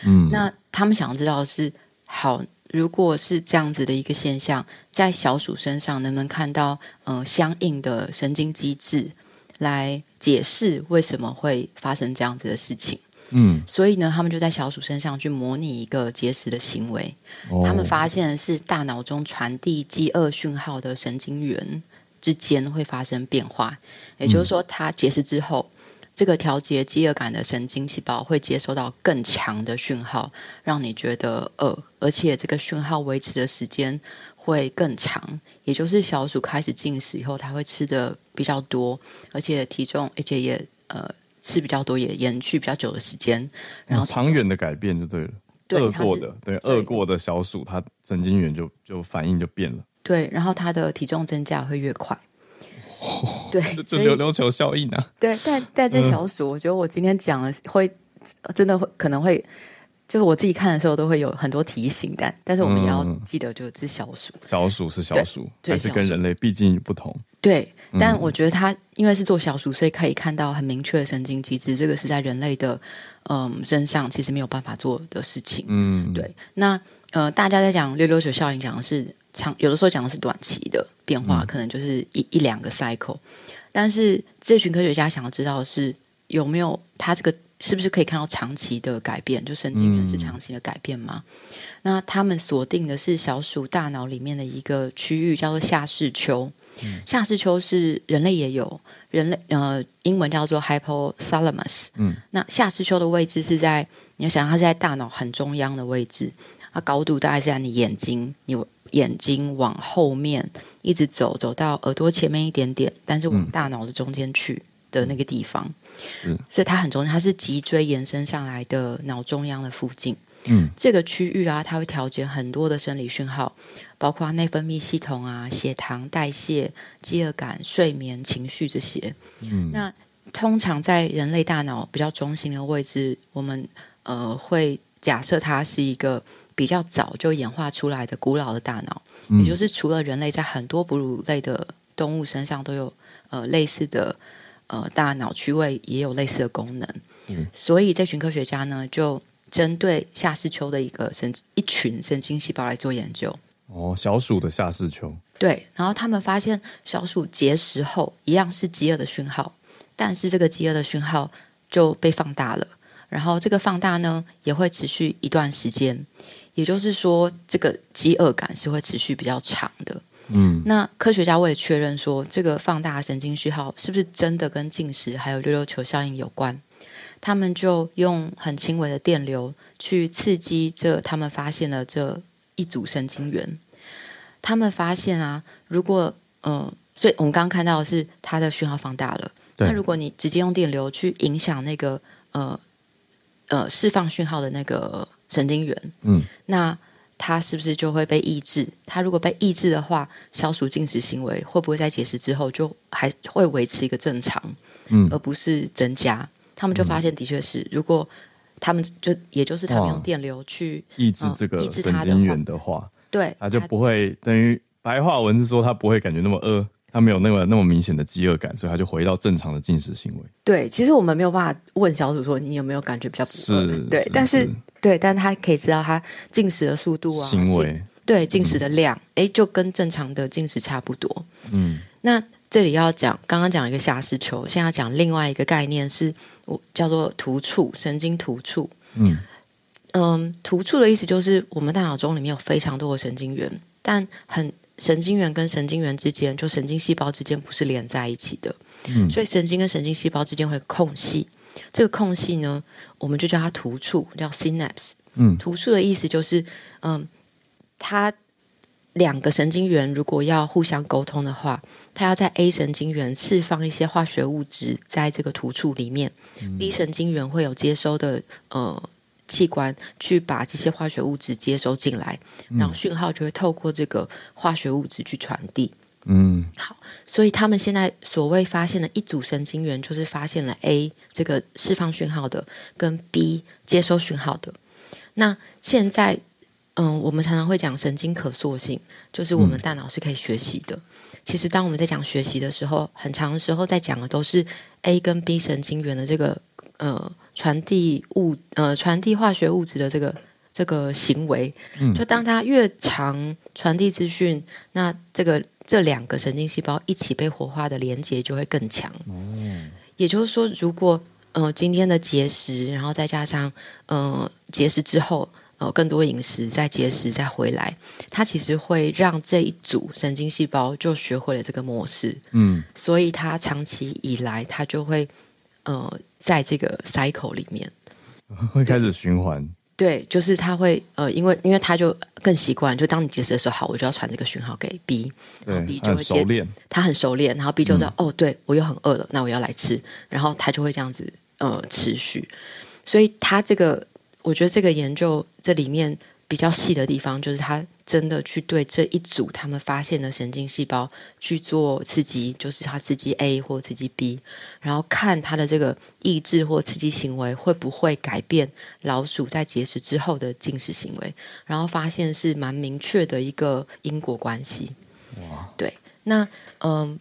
D: 嗯，那他们想要知道的是，好，如果是这样子的一个现象，在小鼠身上能不能看到呃相应的神经机制来解释为什么会发生这样子的事情？嗯，所以呢，他们就在小鼠身上去模拟一个节食的行为。哦，他们发现的是大脑中传递饥饿讯号的神经元。之间会发生变化，也就是说，它节食之后，嗯、这个调节饥饿感的神经细胞会接收到更强的讯号，让你觉得饿，而且这个讯号维持的时间会更长。也就是小鼠开始进食以后，它会吃的比较多，而且体重而且也呃吃比较多，也延续比较久的时间。然后
B: 长远的改变就对了，对饿过的对饿过的小鼠，它神经元就就反应就变了。
D: 对，然后他的体重增加会越快。
B: 哦、对，这溜溜球效应啊。
D: 对，但但这小鼠，我觉得我今天讲了会真的会可能会，就是我自己看的时候都会有很多提醒，但但是我们也要记得，就是小鼠，
B: 小鼠是小鼠，还是跟人类毕竟不同。
D: 对，但我觉得它因为是做小鼠，所以可以看到很明确的神经机制，这个是在人类的嗯身上其实没有办法做的事情。嗯，对，那。呃，大家在讲溜溜球效应，讲的是长，有的时候讲的是短期的变化，嗯、可能就是一一两个 cycle。但是这群科学家想要知道的是，有没有他这个是不是可以看到长期的改变？就神经元是长期的改变吗？嗯、那他们锁定的是小鼠大脑里面的一个区域，叫做下视丘。嗯、下视丘是人类也有，人类呃英文叫做 hypothalamus。嗯，那下视丘的位置是在，你要想它是在大脑很中央的位置。它高度大概是在你眼睛，你眼睛往后面一直走，走到耳朵前面一点点，但是往大脑的中间去的那个地方，嗯，所以它很重要，它是脊椎延伸上来的脑中央的附近，嗯，这个区域啊，它会调节很多的生理讯号，包括内分泌系统啊、血糖、代谢、饥饿感、睡眠、情绪这些，嗯，那通常在人类大脑比较中心的位置，我们呃会假设它是一个。比较早就演化出来的古老的大脑，嗯、也就是除了人类，在很多哺乳类的动物身上都有呃类似的呃大脑区位，也有类似的功能。嗯，所以这群科学家呢，就针对夏视丘的一个神一群神经细胞来做研究。
B: 哦，小鼠的夏视丘。
D: 对，然后他们发现小鼠节食后一样是饥饿的讯号，但是这个饥饿的讯号就被放大了，然后这个放大呢也会持续一段时间。也就是说，这个饥饿感是会持续比较长的。嗯，那科学家为了确认说，这个放大神经讯号是不是真的跟进食还有溜溜球效应有关，他们就用很轻微的电流去刺激这他们发现的这一组神经元。他们发现啊，如果嗯、呃，所以我们刚刚看到的是它的讯号放大了。那如果你直接用电流去影响那个呃呃释放讯号的那个。神经元，嗯，那它是不是就会被抑制？它如果被抑制的话，小鼠进食行为会不会在节食之后就还会维持一个正常，嗯，而不是增加？他们就发现，的确是，嗯、如果他们就也就是他们用电流去
B: 抑制这个神经元的话，
D: 嗯、对，
B: 它就不会等于白话文是说，他不会感觉那么饿。他没有那么那么明显的饥饿感，所以他就回到正常的进食行为。
D: 对，其实我们没有办法问小鼠说，你有没有感觉比较不饿？
B: 是，
D: 对，是但，是对，但他可以知道他进食的速度啊，
B: 行为，
D: 对，进食的量，哎、嗯，就跟正常的进食差不多。嗯，那这里要讲，刚刚讲一个下视球，现在讲另外一个概念是，我叫做突触神经突触。嗯，嗯，突触的意思就是我们大脑中里面有非常多的神经元，但很神经元跟神经元之间，就神经细胞之间不是连在一起的，嗯，所以神经跟神经细胞之间会空隙，这个空隙呢，我们就叫它突触，叫 synapse。嗯，突触的意思就是，嗯，它两个神经元如果要互相沟通的话，它要在 A 神经元释放一些化学物质在这个突触里面，嗯，B 神经元会有接收的呃器官去把这些化学物质接收进来，然后讯号就会透过这个化学物质去传递。嗯，好，所以他们现在所谓发现的一组神经元，就是发现了 A 这个释放讯号的，跟 B 接收讯号的。那现在，嗯，我们常常会讲神经可塑性，就是我们大脑是可以学习的。嗯、其实，当我们在讲学习的时候，很长的时候在讲的都是 A 跟 B 神经元的这个呃传递物呃传递化学物质的这个这个行为。嗯，就当它越长传递资讯，那这个这两个神经细胞一起被活化的连接就会更强。嗯，也就是说，如果呃，今天的节食，然后再加上呃节食之后，呃更多饮食，再节食再回来，它其实会让这一组神经细胞就学会了这个模式，嗯，所以它长期以来，它就会呃在这个 cycle 里面
B: 会开始循环。
D: 对，就是他会呃，因为因为他就更习惯，就当你节食的时候，好，我就要传这个讯号给 B，然后 B 就会接，他很熟练，然后 B 就知道、嗯、哦，对我又很饿了，那我要来吃，然后他就会这样子呃持续，所以他这个我觉得这个研究这里面。比较细的地方，就是他真的去对这一组他们发现的神经细胞去做刺激，就是他刺激 A 或刺激 B，然后看他的这个抑制或刺激行为会不会改变老鼠在节食之后的进食行为，然后发现是蛮明确的一个因果关系。哇，对，那嗯，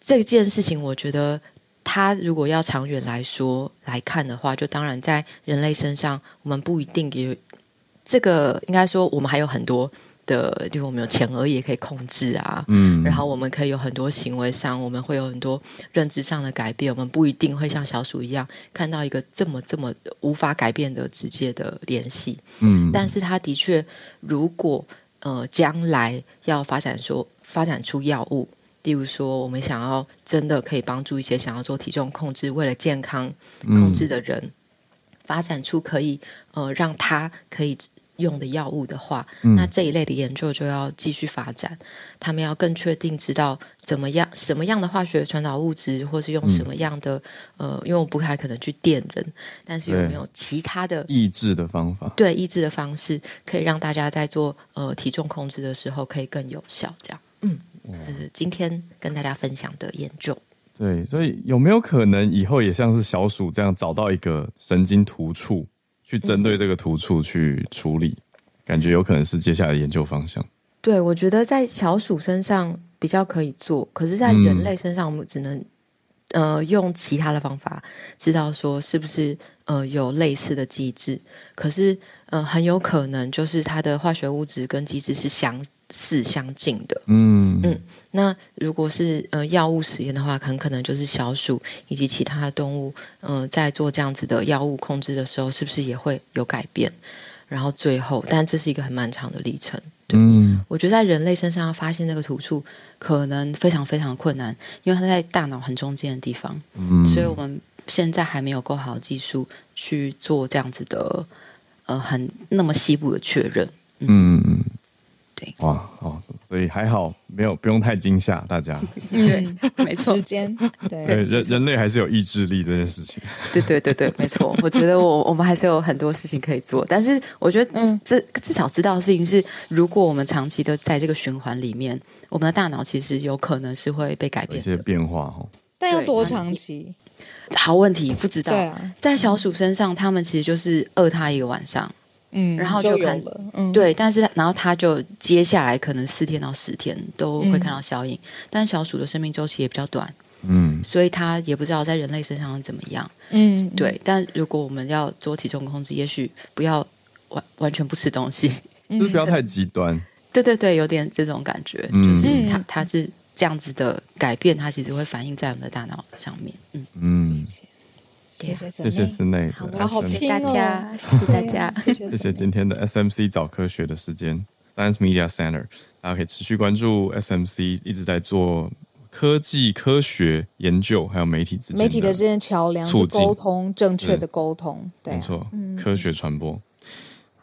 D: 这件事情我觉得他如果要长远来说来看的话，就当然在人类身上，我们不一定也。这个应该说，我们还有很多的，就我们有前额叶可以控制啊，嗯，然后我们可以有很多行为上，我们会有很多认知上的改变，我们不一定会像小鼠一样看到一个这么这么无法改变的直接的联系，嗯，但是它的确，如果呃将来要发展说发展出药物，例如说我们想要真的可以帮助一些想要做体重控制、为了健康控制的人。嗯发展出可以呃让他可以用的药物的话，嗯，那这一类的研究就要继续发展。他们要更确定知道怎么样什么样的化学传导物质，或是用什么样的，嗯、呃，因为我不太可能去电人，但是有没有其他的
B: 抑制的方法？
D: 对，抑制的方式可以让大家在做呃体重控制的时候可以更有效。这样，嗯，这是今天跟大家分享的研究。
B: 对，所以有没有可能以后也像是小鼠这样找到一个神经突触，去针对这个突触去处理？嗯、感觉有可能是接下来的研究方向。
D: 对，我觉得在小鼠身上比较可以做，可是，在人类身上，我们只能、嗯、呃用其他的方法，知道说是不是呃有类似的机制。可是呃很有可能就是它的化学物质跟机制是相似相近的。嗯嗯。那如果是呃药物实验的话，很可能就是小鼠以及其他的动物，嗯、呃，在做这样子的药物控制的时候，是不是也会有改变？然后最后，但这是一个很漫长的历程。对，嗯，我觉得在人类身上要发现那个突触，可能非常非常困难，因为它在大脑很中间的地方。嗯，所以我们现在还没有够好的技术去做这样子的，呃，很那么细部的确认。嗯。嗯
B: 哇哦，所以还好，没有不用太惊吓大家。
C: 对，没错，时间对，
B: 对人人类还是有意志力这件事情。
D: 对对对对，没错。我觉得我我们还是有很多事情可以做，但是我觉得这、嗯、至少知道的事情是，如果我们长期都在这个循环里面，我们的大脑其实有可能是会被改变
B: 一些变化哈。
C: 但要多长期？
D: 好问题，不知道。啊，在小鼠身上，他们其实就是饿它一个晚上。嗯，然后就看，就嗯、对，但是然后他就接下来可能四天到十天都会看到效应，嗯、但小鼠的生命周期也比较短，嗯，所以它也不知道在人类身上是怎么样，嗯，对。但如果我们要做体重控制，也许不要完完全不吃东西，
B: 就是不要太极端，
D: 对对对，有点这种感觉，嗯、就是它它是这样子的改变，它其实会反映在我们的大脑上面，嗯。嗯。
C: 谢谢
B: 谢谢室内，
C: 好好听大
D: 家，谢谢大家，
B: 谢谢今天的 SMC 早科学的时间，Science Media Center，大家可以持续关注 SMC，一直在做科技、科学研究，还有媒体之间、
C: 媒体的之间桥梁，促进沟通，正确的沟通，对，
B: 没错，嗯、科学传播。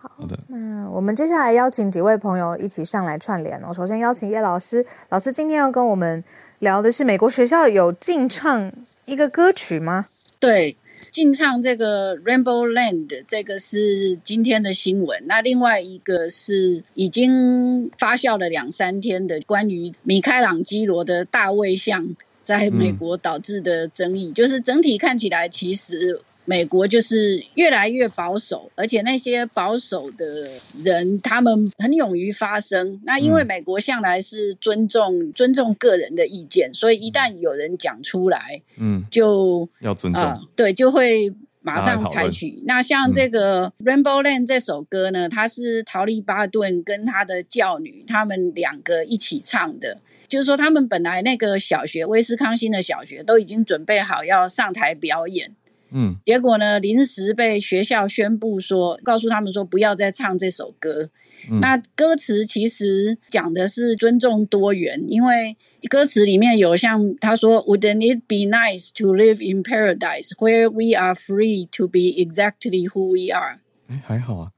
C: 好，好的，那我们接下来邀请几位朋友一起上来串联哦。首先邀请叶老师，老师今天要跟我们聊的是美国学校有禁唱一个歌曲吗？
E: 对。进唱这个 Rainbow Land，这个是今天的新闻。那另外一个是已经发酵了两三天的关于米开朗基罗的大卫像在美国导致的争议，就是整体看起来其实。美国就是越来越保守，而且那些保守的人，他们很勇于发声。那因为美国向来是尊重、嗯、尊重个人的意见，所以一旦有人讲出来，嗯，就
B: 要尊重、呃，
E: 对，就会马上采取。那像这个《Rainbow Land》这首歌呢，它是陶丽巴顿跟他的教女他们两个一起唱的，就是说他们本来那个小学威斯康星的小学都已经准备好要上台表演。嗯，结果呢，临时被学校宣布说，告诉他们说不要再唱这首歌。嗯、那歌词其实讲的是尊重多元，因为歌词里面有像他说，Wouldn't it be nice to live in paradise where we are free to be exactly who we are？
B: 哎，还好啊。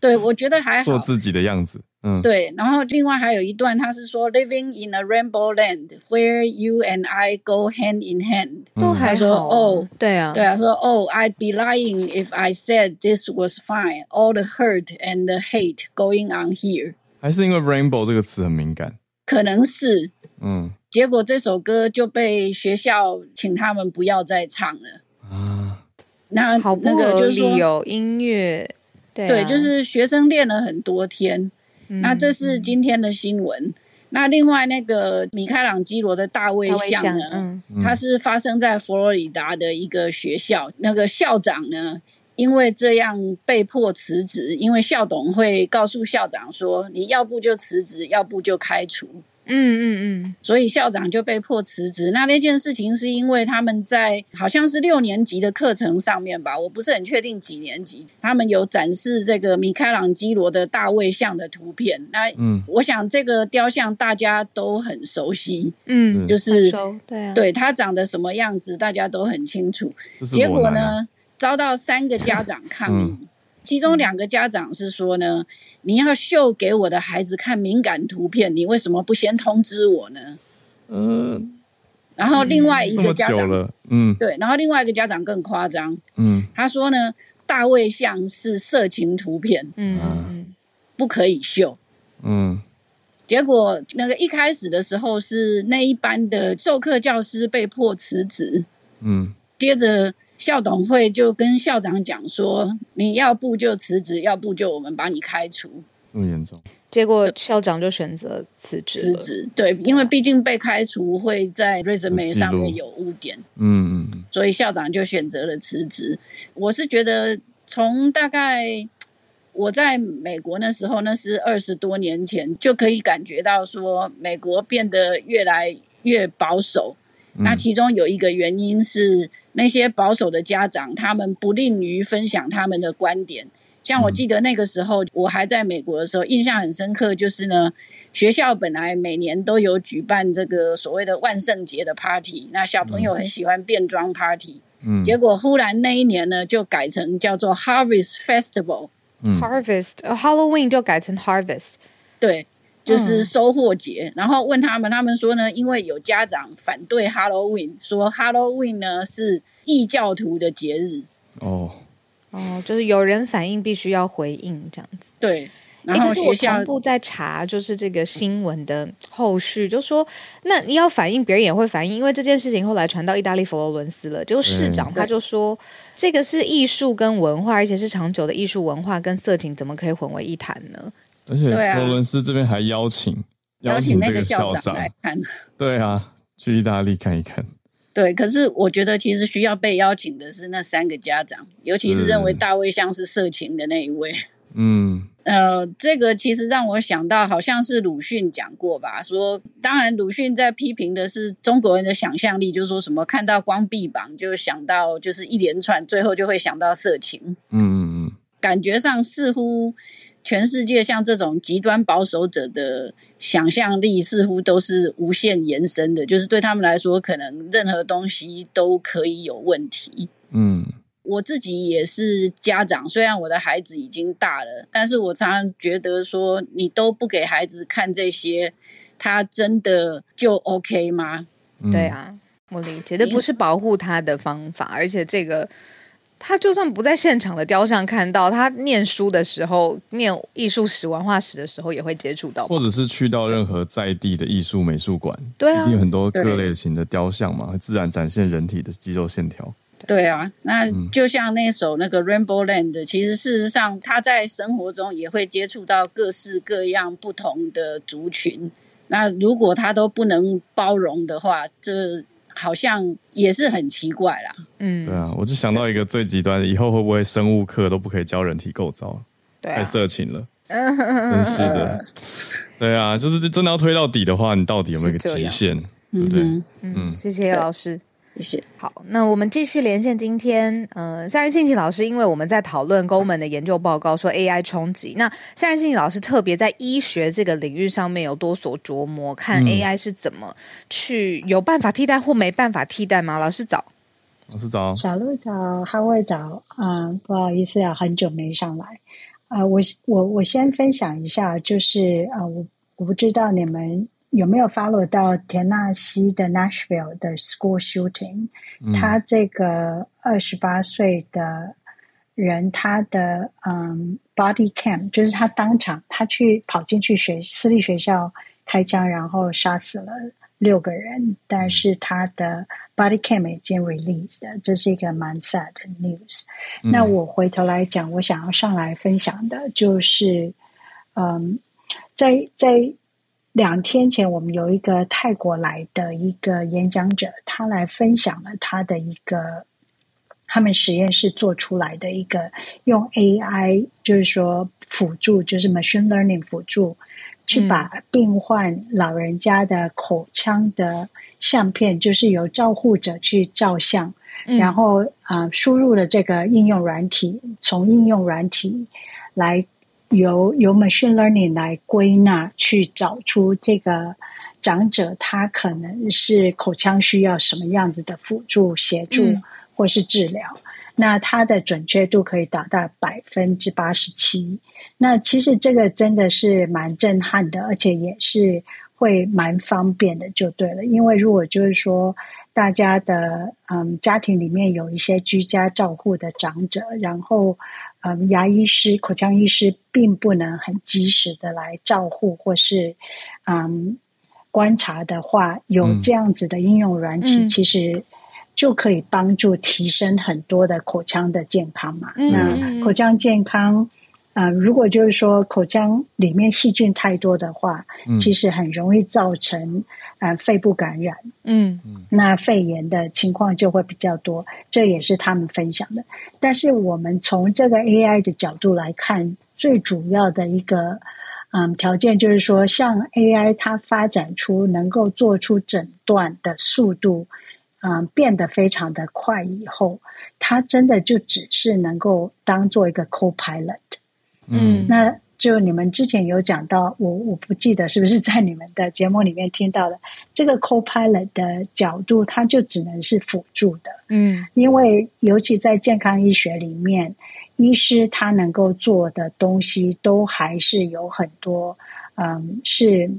E: 对，我觉得还好，
B: 做自己的样子。嗯，
E: 对，然后另外还有一段，他是说 living in a rainbow land where you and I go hand in hand，
C: 都还说哦，对啊，
E: 对啊，说哦，I'd be lying if I said this was fine. All the hurt and the hate going on here，
B: 还是因为 rainbow 这个词很敏感，
E: 可能是，嗯，结果这首歌就被学校请他们不要再唱了啊，
C: 那好那个就是有音乐，
E: 对，对，就是学生练了很多天。那这是今天的新闻。嗯、那另外那个米开朗基罗的大卫像呢？嗯，它是发生在佛罗里达的一个学校。那个校长呢，因为这样被迫辞职，因为校董会告诉校长说，你要不就辞职，要不就开除。嗯嗯嗯，所以校长就被迫辞职。那那件事情是因为他们在好像是六年级的课程上面吧，我不是很确定几年级，他们有展示这个米开朗基罗的大卫像的图片。那嗯，我想这个雕像大家都很熟悉，嗯，就是对啊，对他长得什么样子，大家都很清楚。结果呢，遭到三个家长抗议。嗯其中两个家长是说呢，你要秀给我的孩子看敏感图片，你为什么不先通知我呢？嗯，然后另外一个家长，嗯，对，然后另外一个家长更夸张，嗯，他说呢，大卫像是色情图片，嗯，不可以秀，嗯，结果那个一开始的时候是那一班的授课教师被迫辞职，嗯，接着。校董会就跟校长讲说：“你要不就辞职，要不就我们把你开除。”
B: 这么严重？
C: 结果校长就选择辞职。
E: 辞职，对，因为毕竟被开除会在 resume 上面有污点。嗯嗯，所以校长就选择了辞职。我是觉得，从大概我在美国那时候，那是二十多年前，就可以感觉到说，美国变得越来越保守。那其中有一个原因是那些保守的家长，他们不吝于分享他们的观点。像我记得那个时候，我还在美国的时候，印象很深刻，就是呢，学校本来每年都有举办这个所谓的万圣节的 party，那小朋友很喜欢变装 party，嗯，结果忽然那一年呢，就改成叫做 Harvest Festival，
C: 嗯，Harvest，Halloween 就改成 Harvest，
E: 对。就是收获节，嗯、然后问他们，他们说呢，因为有家长反对 Halloween，说 Halloween 呢是异教徒的节日。哦，
C: 哦，就是有人反应，必须要回应这样子。
E: 对，
C: 然后学校同步在查，就是这个新闻的后续，就说那你要反应，别人也会反应，因为这件事情后来传到意大利佛罗伦斯了，就市长他就说，嗯、这个是艺术跟文化，而且是长久的艺术文化跟色情，怎么可以混为一谈呢？
B: 而且佛罗伦斯这边还邀请
E: 邀请那个校长来看，
B: 对啊，去意大利看一看。
E: 对，可是我觉得其实需要被邀请的是那三个家长，尤其是认为大卫像是色情的那一位。嗯，呃，这个其实让我想到，好像是鲁迅讲过吧？说，当然鲁迅在批评的是中国人的想象力，就是说什么看到光臂膀就想到，就是一连串，最后就会想到色情。嗯嗯嗯，感觉上似乎全世界像这种极端保守者的想象力，似乎都是无限延伸的，就是对他们来说，可能任何东西都可以有问题。嗯。我自己也是家长，虽然我的孩子已经大了，但是我常常觉得说，你都不给孩子看这些，他真的就 OK 吗？
C: 嗯、对啊，我理解，这不是保护他的方法，而且这个他就算不在现场的雕像看到，他念书的时候，念艺术史、文化史的时候也会接触到，
B: 或者是去到任何在地的艺术美术馆，
C: 对啊，
B: 一定很多各类型的雕像嘛，自然展现人体的肌肉线条。
E: 对啊，那就像那首那个 Rainbow Land，其实事实上他在生活中也会接触到各式各样不同的族群。那如果他都不能包容的话，这好像也是很奇怪啦。
B: 嗯，对啊，我就想到一个最极端的，以后会不会生物课都不可以教人体构造？对啊，太色情了，真是的。对啊，就是真的要推到底的话，你到底有没有一个极限？对不对？嗯，
C: 嗯，谢谢老师。谢谢。好，那我们继续连线今天，呃，夏元信吉老师，因为我们在讨论 Goleman 的研究报告说 AI 冲击，那夏元信吉老师特别在医学这个领域上面有多所琢磨，看 AI 是怎么去有办法替代或没办法替代吗？老师早，
B: 老师早，
F: 小鹿早，哈维早，嗯、呃，不好意思啊，很久没上来，啊、呃，我我我先分享一下，就是啊、呃，我我不知道你们。有没有 follow 到田纳西的 Nashville 的 school shooting？、嗯、他这个二十八岁的人，他的嗯 body cam 就是他当场他去跑进去学私立学校开枪，然后杀死了六个人，但是他的 body cam 已经 released，这是一个蛮 sad 的 news。嗯、那我回头来讲，我想要上来分享的就是，嗯，在在。两天前，我们有一个泰国来的一个演讲者，他来分享了他的一个他们实验室做出来的一个用 AI，就是说辅助，就是 machine learning 辅助，去把病患老人家的口腔的相片，嗯、就是由照护者去照相，嗯、然后啊、呃、输入了这个应用软体，从应用软体来。由由 machine learning 来归纳，去找出这个长者他可能是口腔需要什么样子的辅助协助或是治疗，嗯、那它的准确度可以达到百分之八十七。那其实这个真的是蛮震撼的，而且也是会蛮方便的，就对了。因为如果就是说大家的嗯家庭里面有一些居家照护的长者，然后。嗯，牙医师、口腔医师并不能很及时的来照护或是嗯观察的话，有这样子的应用软体，嗯、其实就可以帮助提升很多的口腔的健康嘛。嗯、那口腔健康。啊、呃，如果就是说口腔里面细菌太多的话，嗯、其实很容易造成呃肺部感染，嗯，那肺炎的情况就会比较多。这也是他们分享的。但是我们从这个 AI 的角度来看，最主要的一个嗯条件就是说，像 AI 它发展出能够做出诊断的速度，嗯，变得非常的快以后，它真的就只是能够当做一个 co-pilot。嗯，那就你们之前有讲到，我我不记得是不是在你们的节目里面听到的这个 co-pilot 的角度，它就只能是辅助的。嗯，因为尤其在健康医学里面，医师他能够做的东西都还是有很多，嗯，是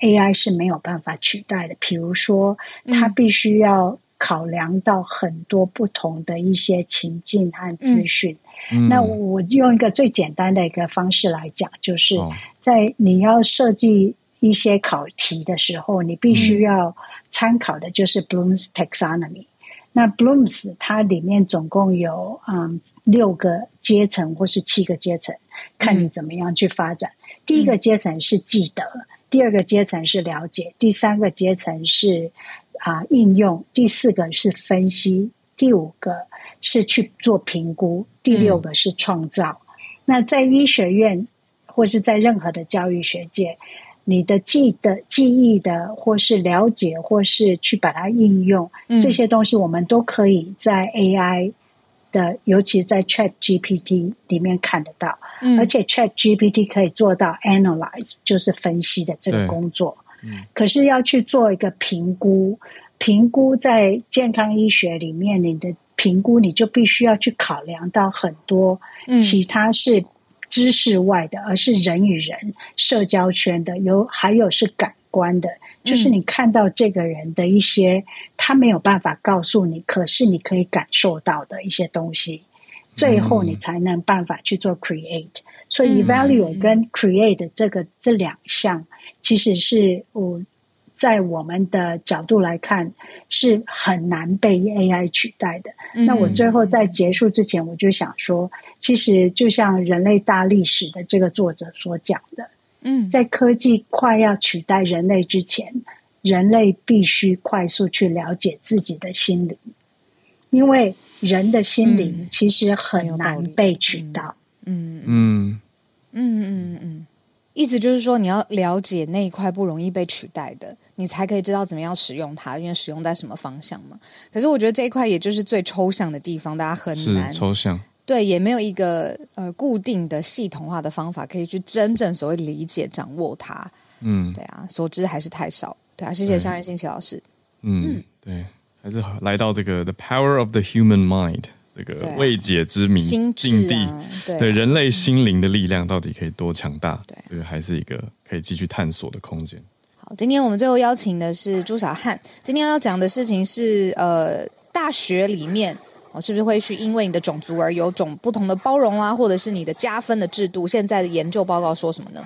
F: AI 是没有办法取代的。比如说，他必须要考量到很多不同的一些情境和资讯。嗯那我用一个最简单的一个方式来讲，就是在你要设计一些考题的时候，你必须要参考的就是 Bloom's Taxonomy。那 Bloom's 它里面总共有嗯六个阶层或是七个阶层，看你怎么样去发展。第一个阶层是记得，第二个阶层是了解，第三个阶层是啊应用，第四个是分析，第五个。是去做评估，第六个是创造，那在医学院或是在任何的教育学界，你的记的记忆的，或是了解，或是去把它应用，嗯、这些东西我们都可以在 AI 的，尤其在 Chat GPT 里面看得到。嗯、而且 Chat GPT 可以做到 analyze，就是分析的这个工作。嗯、可是要去做一个评估，评估在健康医学里面，你的评估你就必须要去考量到很多其他是。知识外的，而是人与人社交圈的，有还有是感官的，就是你看到这个人的一些，嗯、他没有办法告诉你，可是你可以感受到的一些东西，最后你才能办法去做 create。嗯、所以 evaluate 跟 create 这个、嗯、这两项，其实是我。在我们的角度来看，是很难被 AI 取代的。嗯、那我最后在结束之前，我就想说，其实就像人类大历史的这个作者所讲的，嗯，在科技快要取代人类之前，人类必须快速去了解自己的心灵，因为人的心灵其实很难被取代。
C: 嗯。嗯。嗯嗯嗯嗯。意思就是说，你要了解那一块不容易被取代的，你才可以知道怎么样使用它，因为使用在什么方向嘛。可是我觉得这一块也就是最抽象的地方，大家很难
B: 抽象。
C: 对，也没有一个呃固定的系统化的方法可以去真正所谓理解、掌握它。嗯，对啊，所知还是太少。对啊，谢谢香人新奇老师。
B: 嗯，嗯对，还是来到这个 The Power of the Human Mind。这个未解之谜境地，对，对人类心灵的力量到底可以多强大？对，这个还是一个可以继续探索的空间。
C: 好，今天我们最后邀请的是朱小汉。今天要讲的事情是，呃，大学里面，我是不是会去因为你的种族而有种不同的包容啊，或者是你的加分的制度？现在的研究报告说什么呢？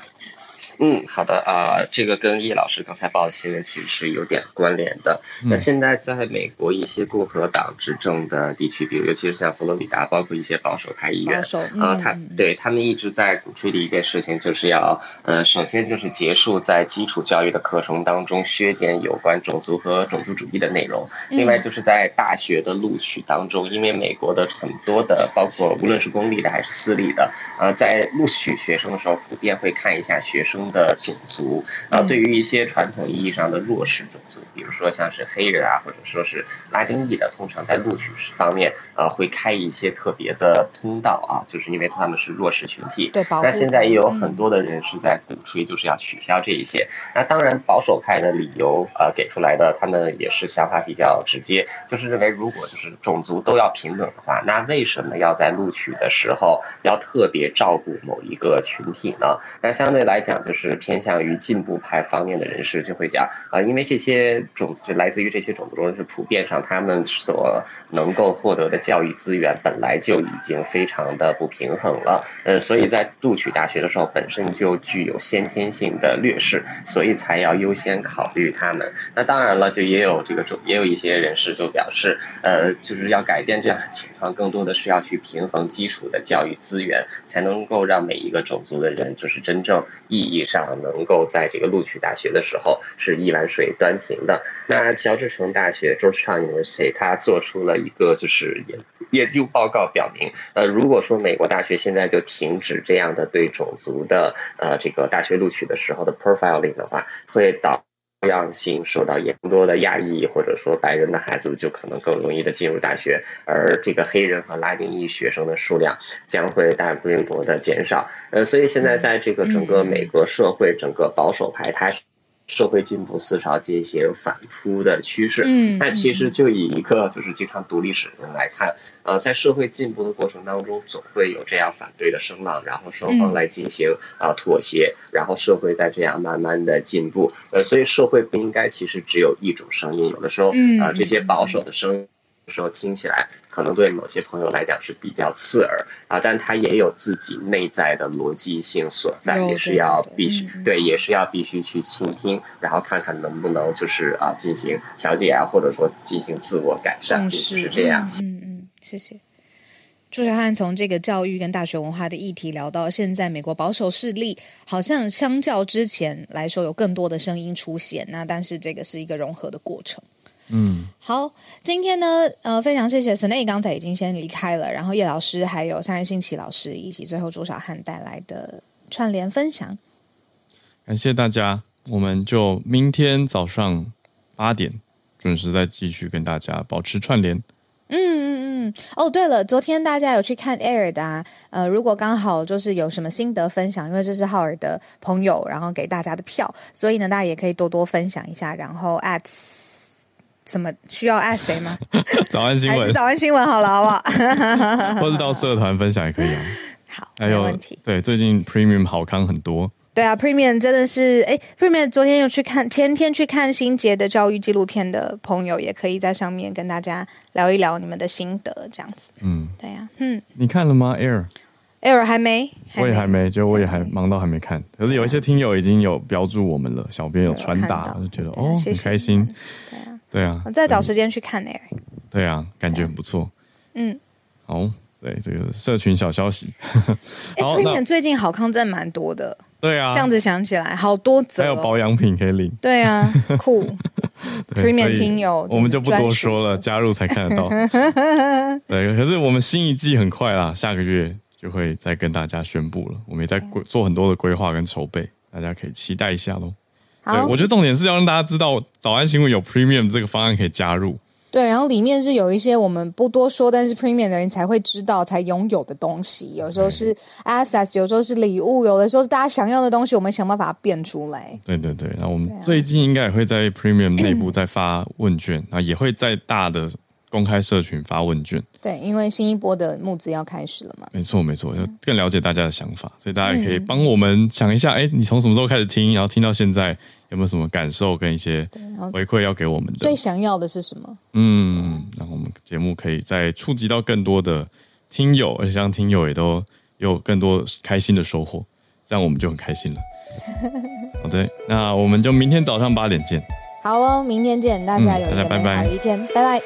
G: 嗯，好的啊、呃，这个跟叶老师刚才报的新闻其实是有点关联的。嗯、那现在在美国一些共和党执政的地区，比如尤其是像佛罗里达，包括一些保守派议员，啊、嗯呃，他对他们一直在鼓吹的一件事情，就是要呃，首先就是结束在基础教育的课程当中削减有关种族和种族主义的内容。嗯、另外就是在大学的录取当中，因为美国的很多的，包括无论是公立的还是私立的，呃，在录取学生的时候，普遍会看一下学生。的种族啊，对于一些传统意义上的弱势种族，比如说像是黑人啊，或者说是拉丁裔的，通常在录取方面啊，会开一些特别的通道啊，就是因为他们是弱势群体。对，那现在也有很多的人是在鼓吹，就是要取消这一些。那当然，保守派的理由呃给出来的，他们也是想法比较直接，就是认为如果就是种族都要平等的话，那为什么要在录取的时候要特别照顾某一个群体呢？那相对来讲，就是。偏向于进步派方面的人士就会讲啊，因为这些种族就来自于这些种族中是普遍上他们所能够获得的教育资源本来就已经非常的不平衡了，呃，所以在录取大学的时候本身就具有先天性的劣势，所以才要优先考虑他们。那当然了，就也有这个种也有一些人士就表示，呃，就是要改变这样的情况，更多的是要去平衡基础的教育资源，才能够让每一个种族的人就是真正意义意义上能够在这个录取大学的时候是一碗水端平的。那乔治城大学 Georgetown University 他做出了一个就是研研究报告，表明，呃，如果说美国大学现在就停止这样的对种族的呃这个大学录取的时候的 profiling 的话，会导多样性受到严多的亚裔或者说白人的孩子就可能更容易的进入大学，而这个黑人和拉丁裔学生的数量将会大规模的减少。呃，所以现在在这个整个美国社会，整个保守派他是。社会进步思潮进行反扑的趋势，嗯，那其实就以一个就是经常读历史的人来看，呃，在社会进步的过程当中，总会有这样反对的声浪，然后双方来进行啊妥协，然后社会在这样慢慢的进步，呃，所以社会不应该其实只有一种声音，有的时候啊这些保守的声音。时候听起来可能对某些朋友来讲是比较刺耳啊，但它也有自己内在的逻辑性所在，也是要必须对，也是要必须去倾听，然后看看能不能就是啊进行调解啊，或者说进行自我改善，是是这样。
C: 嗯嗯，谢谢朱小汉。从这个教育跟大学文化的议题聊到现在，美国保守势力好像相较之前来说有更多的声音出现，那但是这个是一个融合的过程。嗯，好，今天呢，呃，非常谢谢 Snay 刚才已经先离开了，然后叶老师还有三人新奇老师以及最后朱小汉带来的串联分享，
B: 感谢大家，我们就明天早上八点准时再继续跟大家保持串联。
C: 嗯嗯嗯，哦，对了，昨天大家有去看 Air 的啊，呃，如果刚好就是有什么心得分享，因为这是浩尔的朋友，然后给大家的票，所以呢，大家也可以多多分享一下，然后 at 什么需要 at 谁吗？
B: 早安新闻，
C: 早安新闻好了，好不好？
B: 或者到社团分享也可以啊。
C: 好，
B: 还有
C: 没问题。
B: 对，最近 Premium 好康很多。
C: 对啊，Premium 真的是哎，Premium 昨天有去看，前天去看新杰的教育纪录片的朋友，也可以在上面跟大家聊一聊你们的心得，这样子。嗯，对呀、啊，嗯，
B: 你看了吗？Air，Air
C: 还没，
B: 我也还没，就我也还忙到还没看。可是有一些听友已经有标注我们了，小编有传达，我就觉得哦，很开心。
C: 对啊，
B: 对啊，
C: 我再找时间去看 Air。
B: 对啊，感觉很不错。
C: 嗯，
B: 好，对这个社群小消息。
C: 哎，Premium 最近好康真的蛮多的。
B: 对啊，
C: 这样子想起来，好多则、哦、
B: 还有保养品可以领。
C: 对啊，酷。Premium 听友，
B: 我们就不多说了，加入才看得到。对，可是我们新一季很快啦，下个月就会再跟大家宣布了。我们也在规做很多的规划跟筹备，大家可以期待一下喽。对，我觉得重点是要让大家知道，早安新闻有 Premium 这个方案可以加入。
C: 对，然后里面是有一些我们不多说，但是 Premium 的人才会知道、才拥有的东西。有时候是 Access，有时候是礼物，有的时候是大家想要的东西，我们想办法变出来。
B: 对对对，然后我们最近应该也会在 Premium 内部再发问卷，啊，也会在大的公开社群发问卷。
C: 对，因为新一波的募资要开始了嘛。
B: 没错没错，要更了解大家的想法，所以大家也可以帮我们想一下，哎，你从什么时候开始听，然后听到现在。有没有什么感受跟一些回馈要给我们的？
C: 最想要的是什么？
B: 嗯，然后我们节目可以再触及到更多的听友，而且让听友也都有更多开心的收获，这样我们就很开心了。好的，那我们就明天早上八点见。
C: 好哦，明天见，大家有一个美好的一天，拜拜。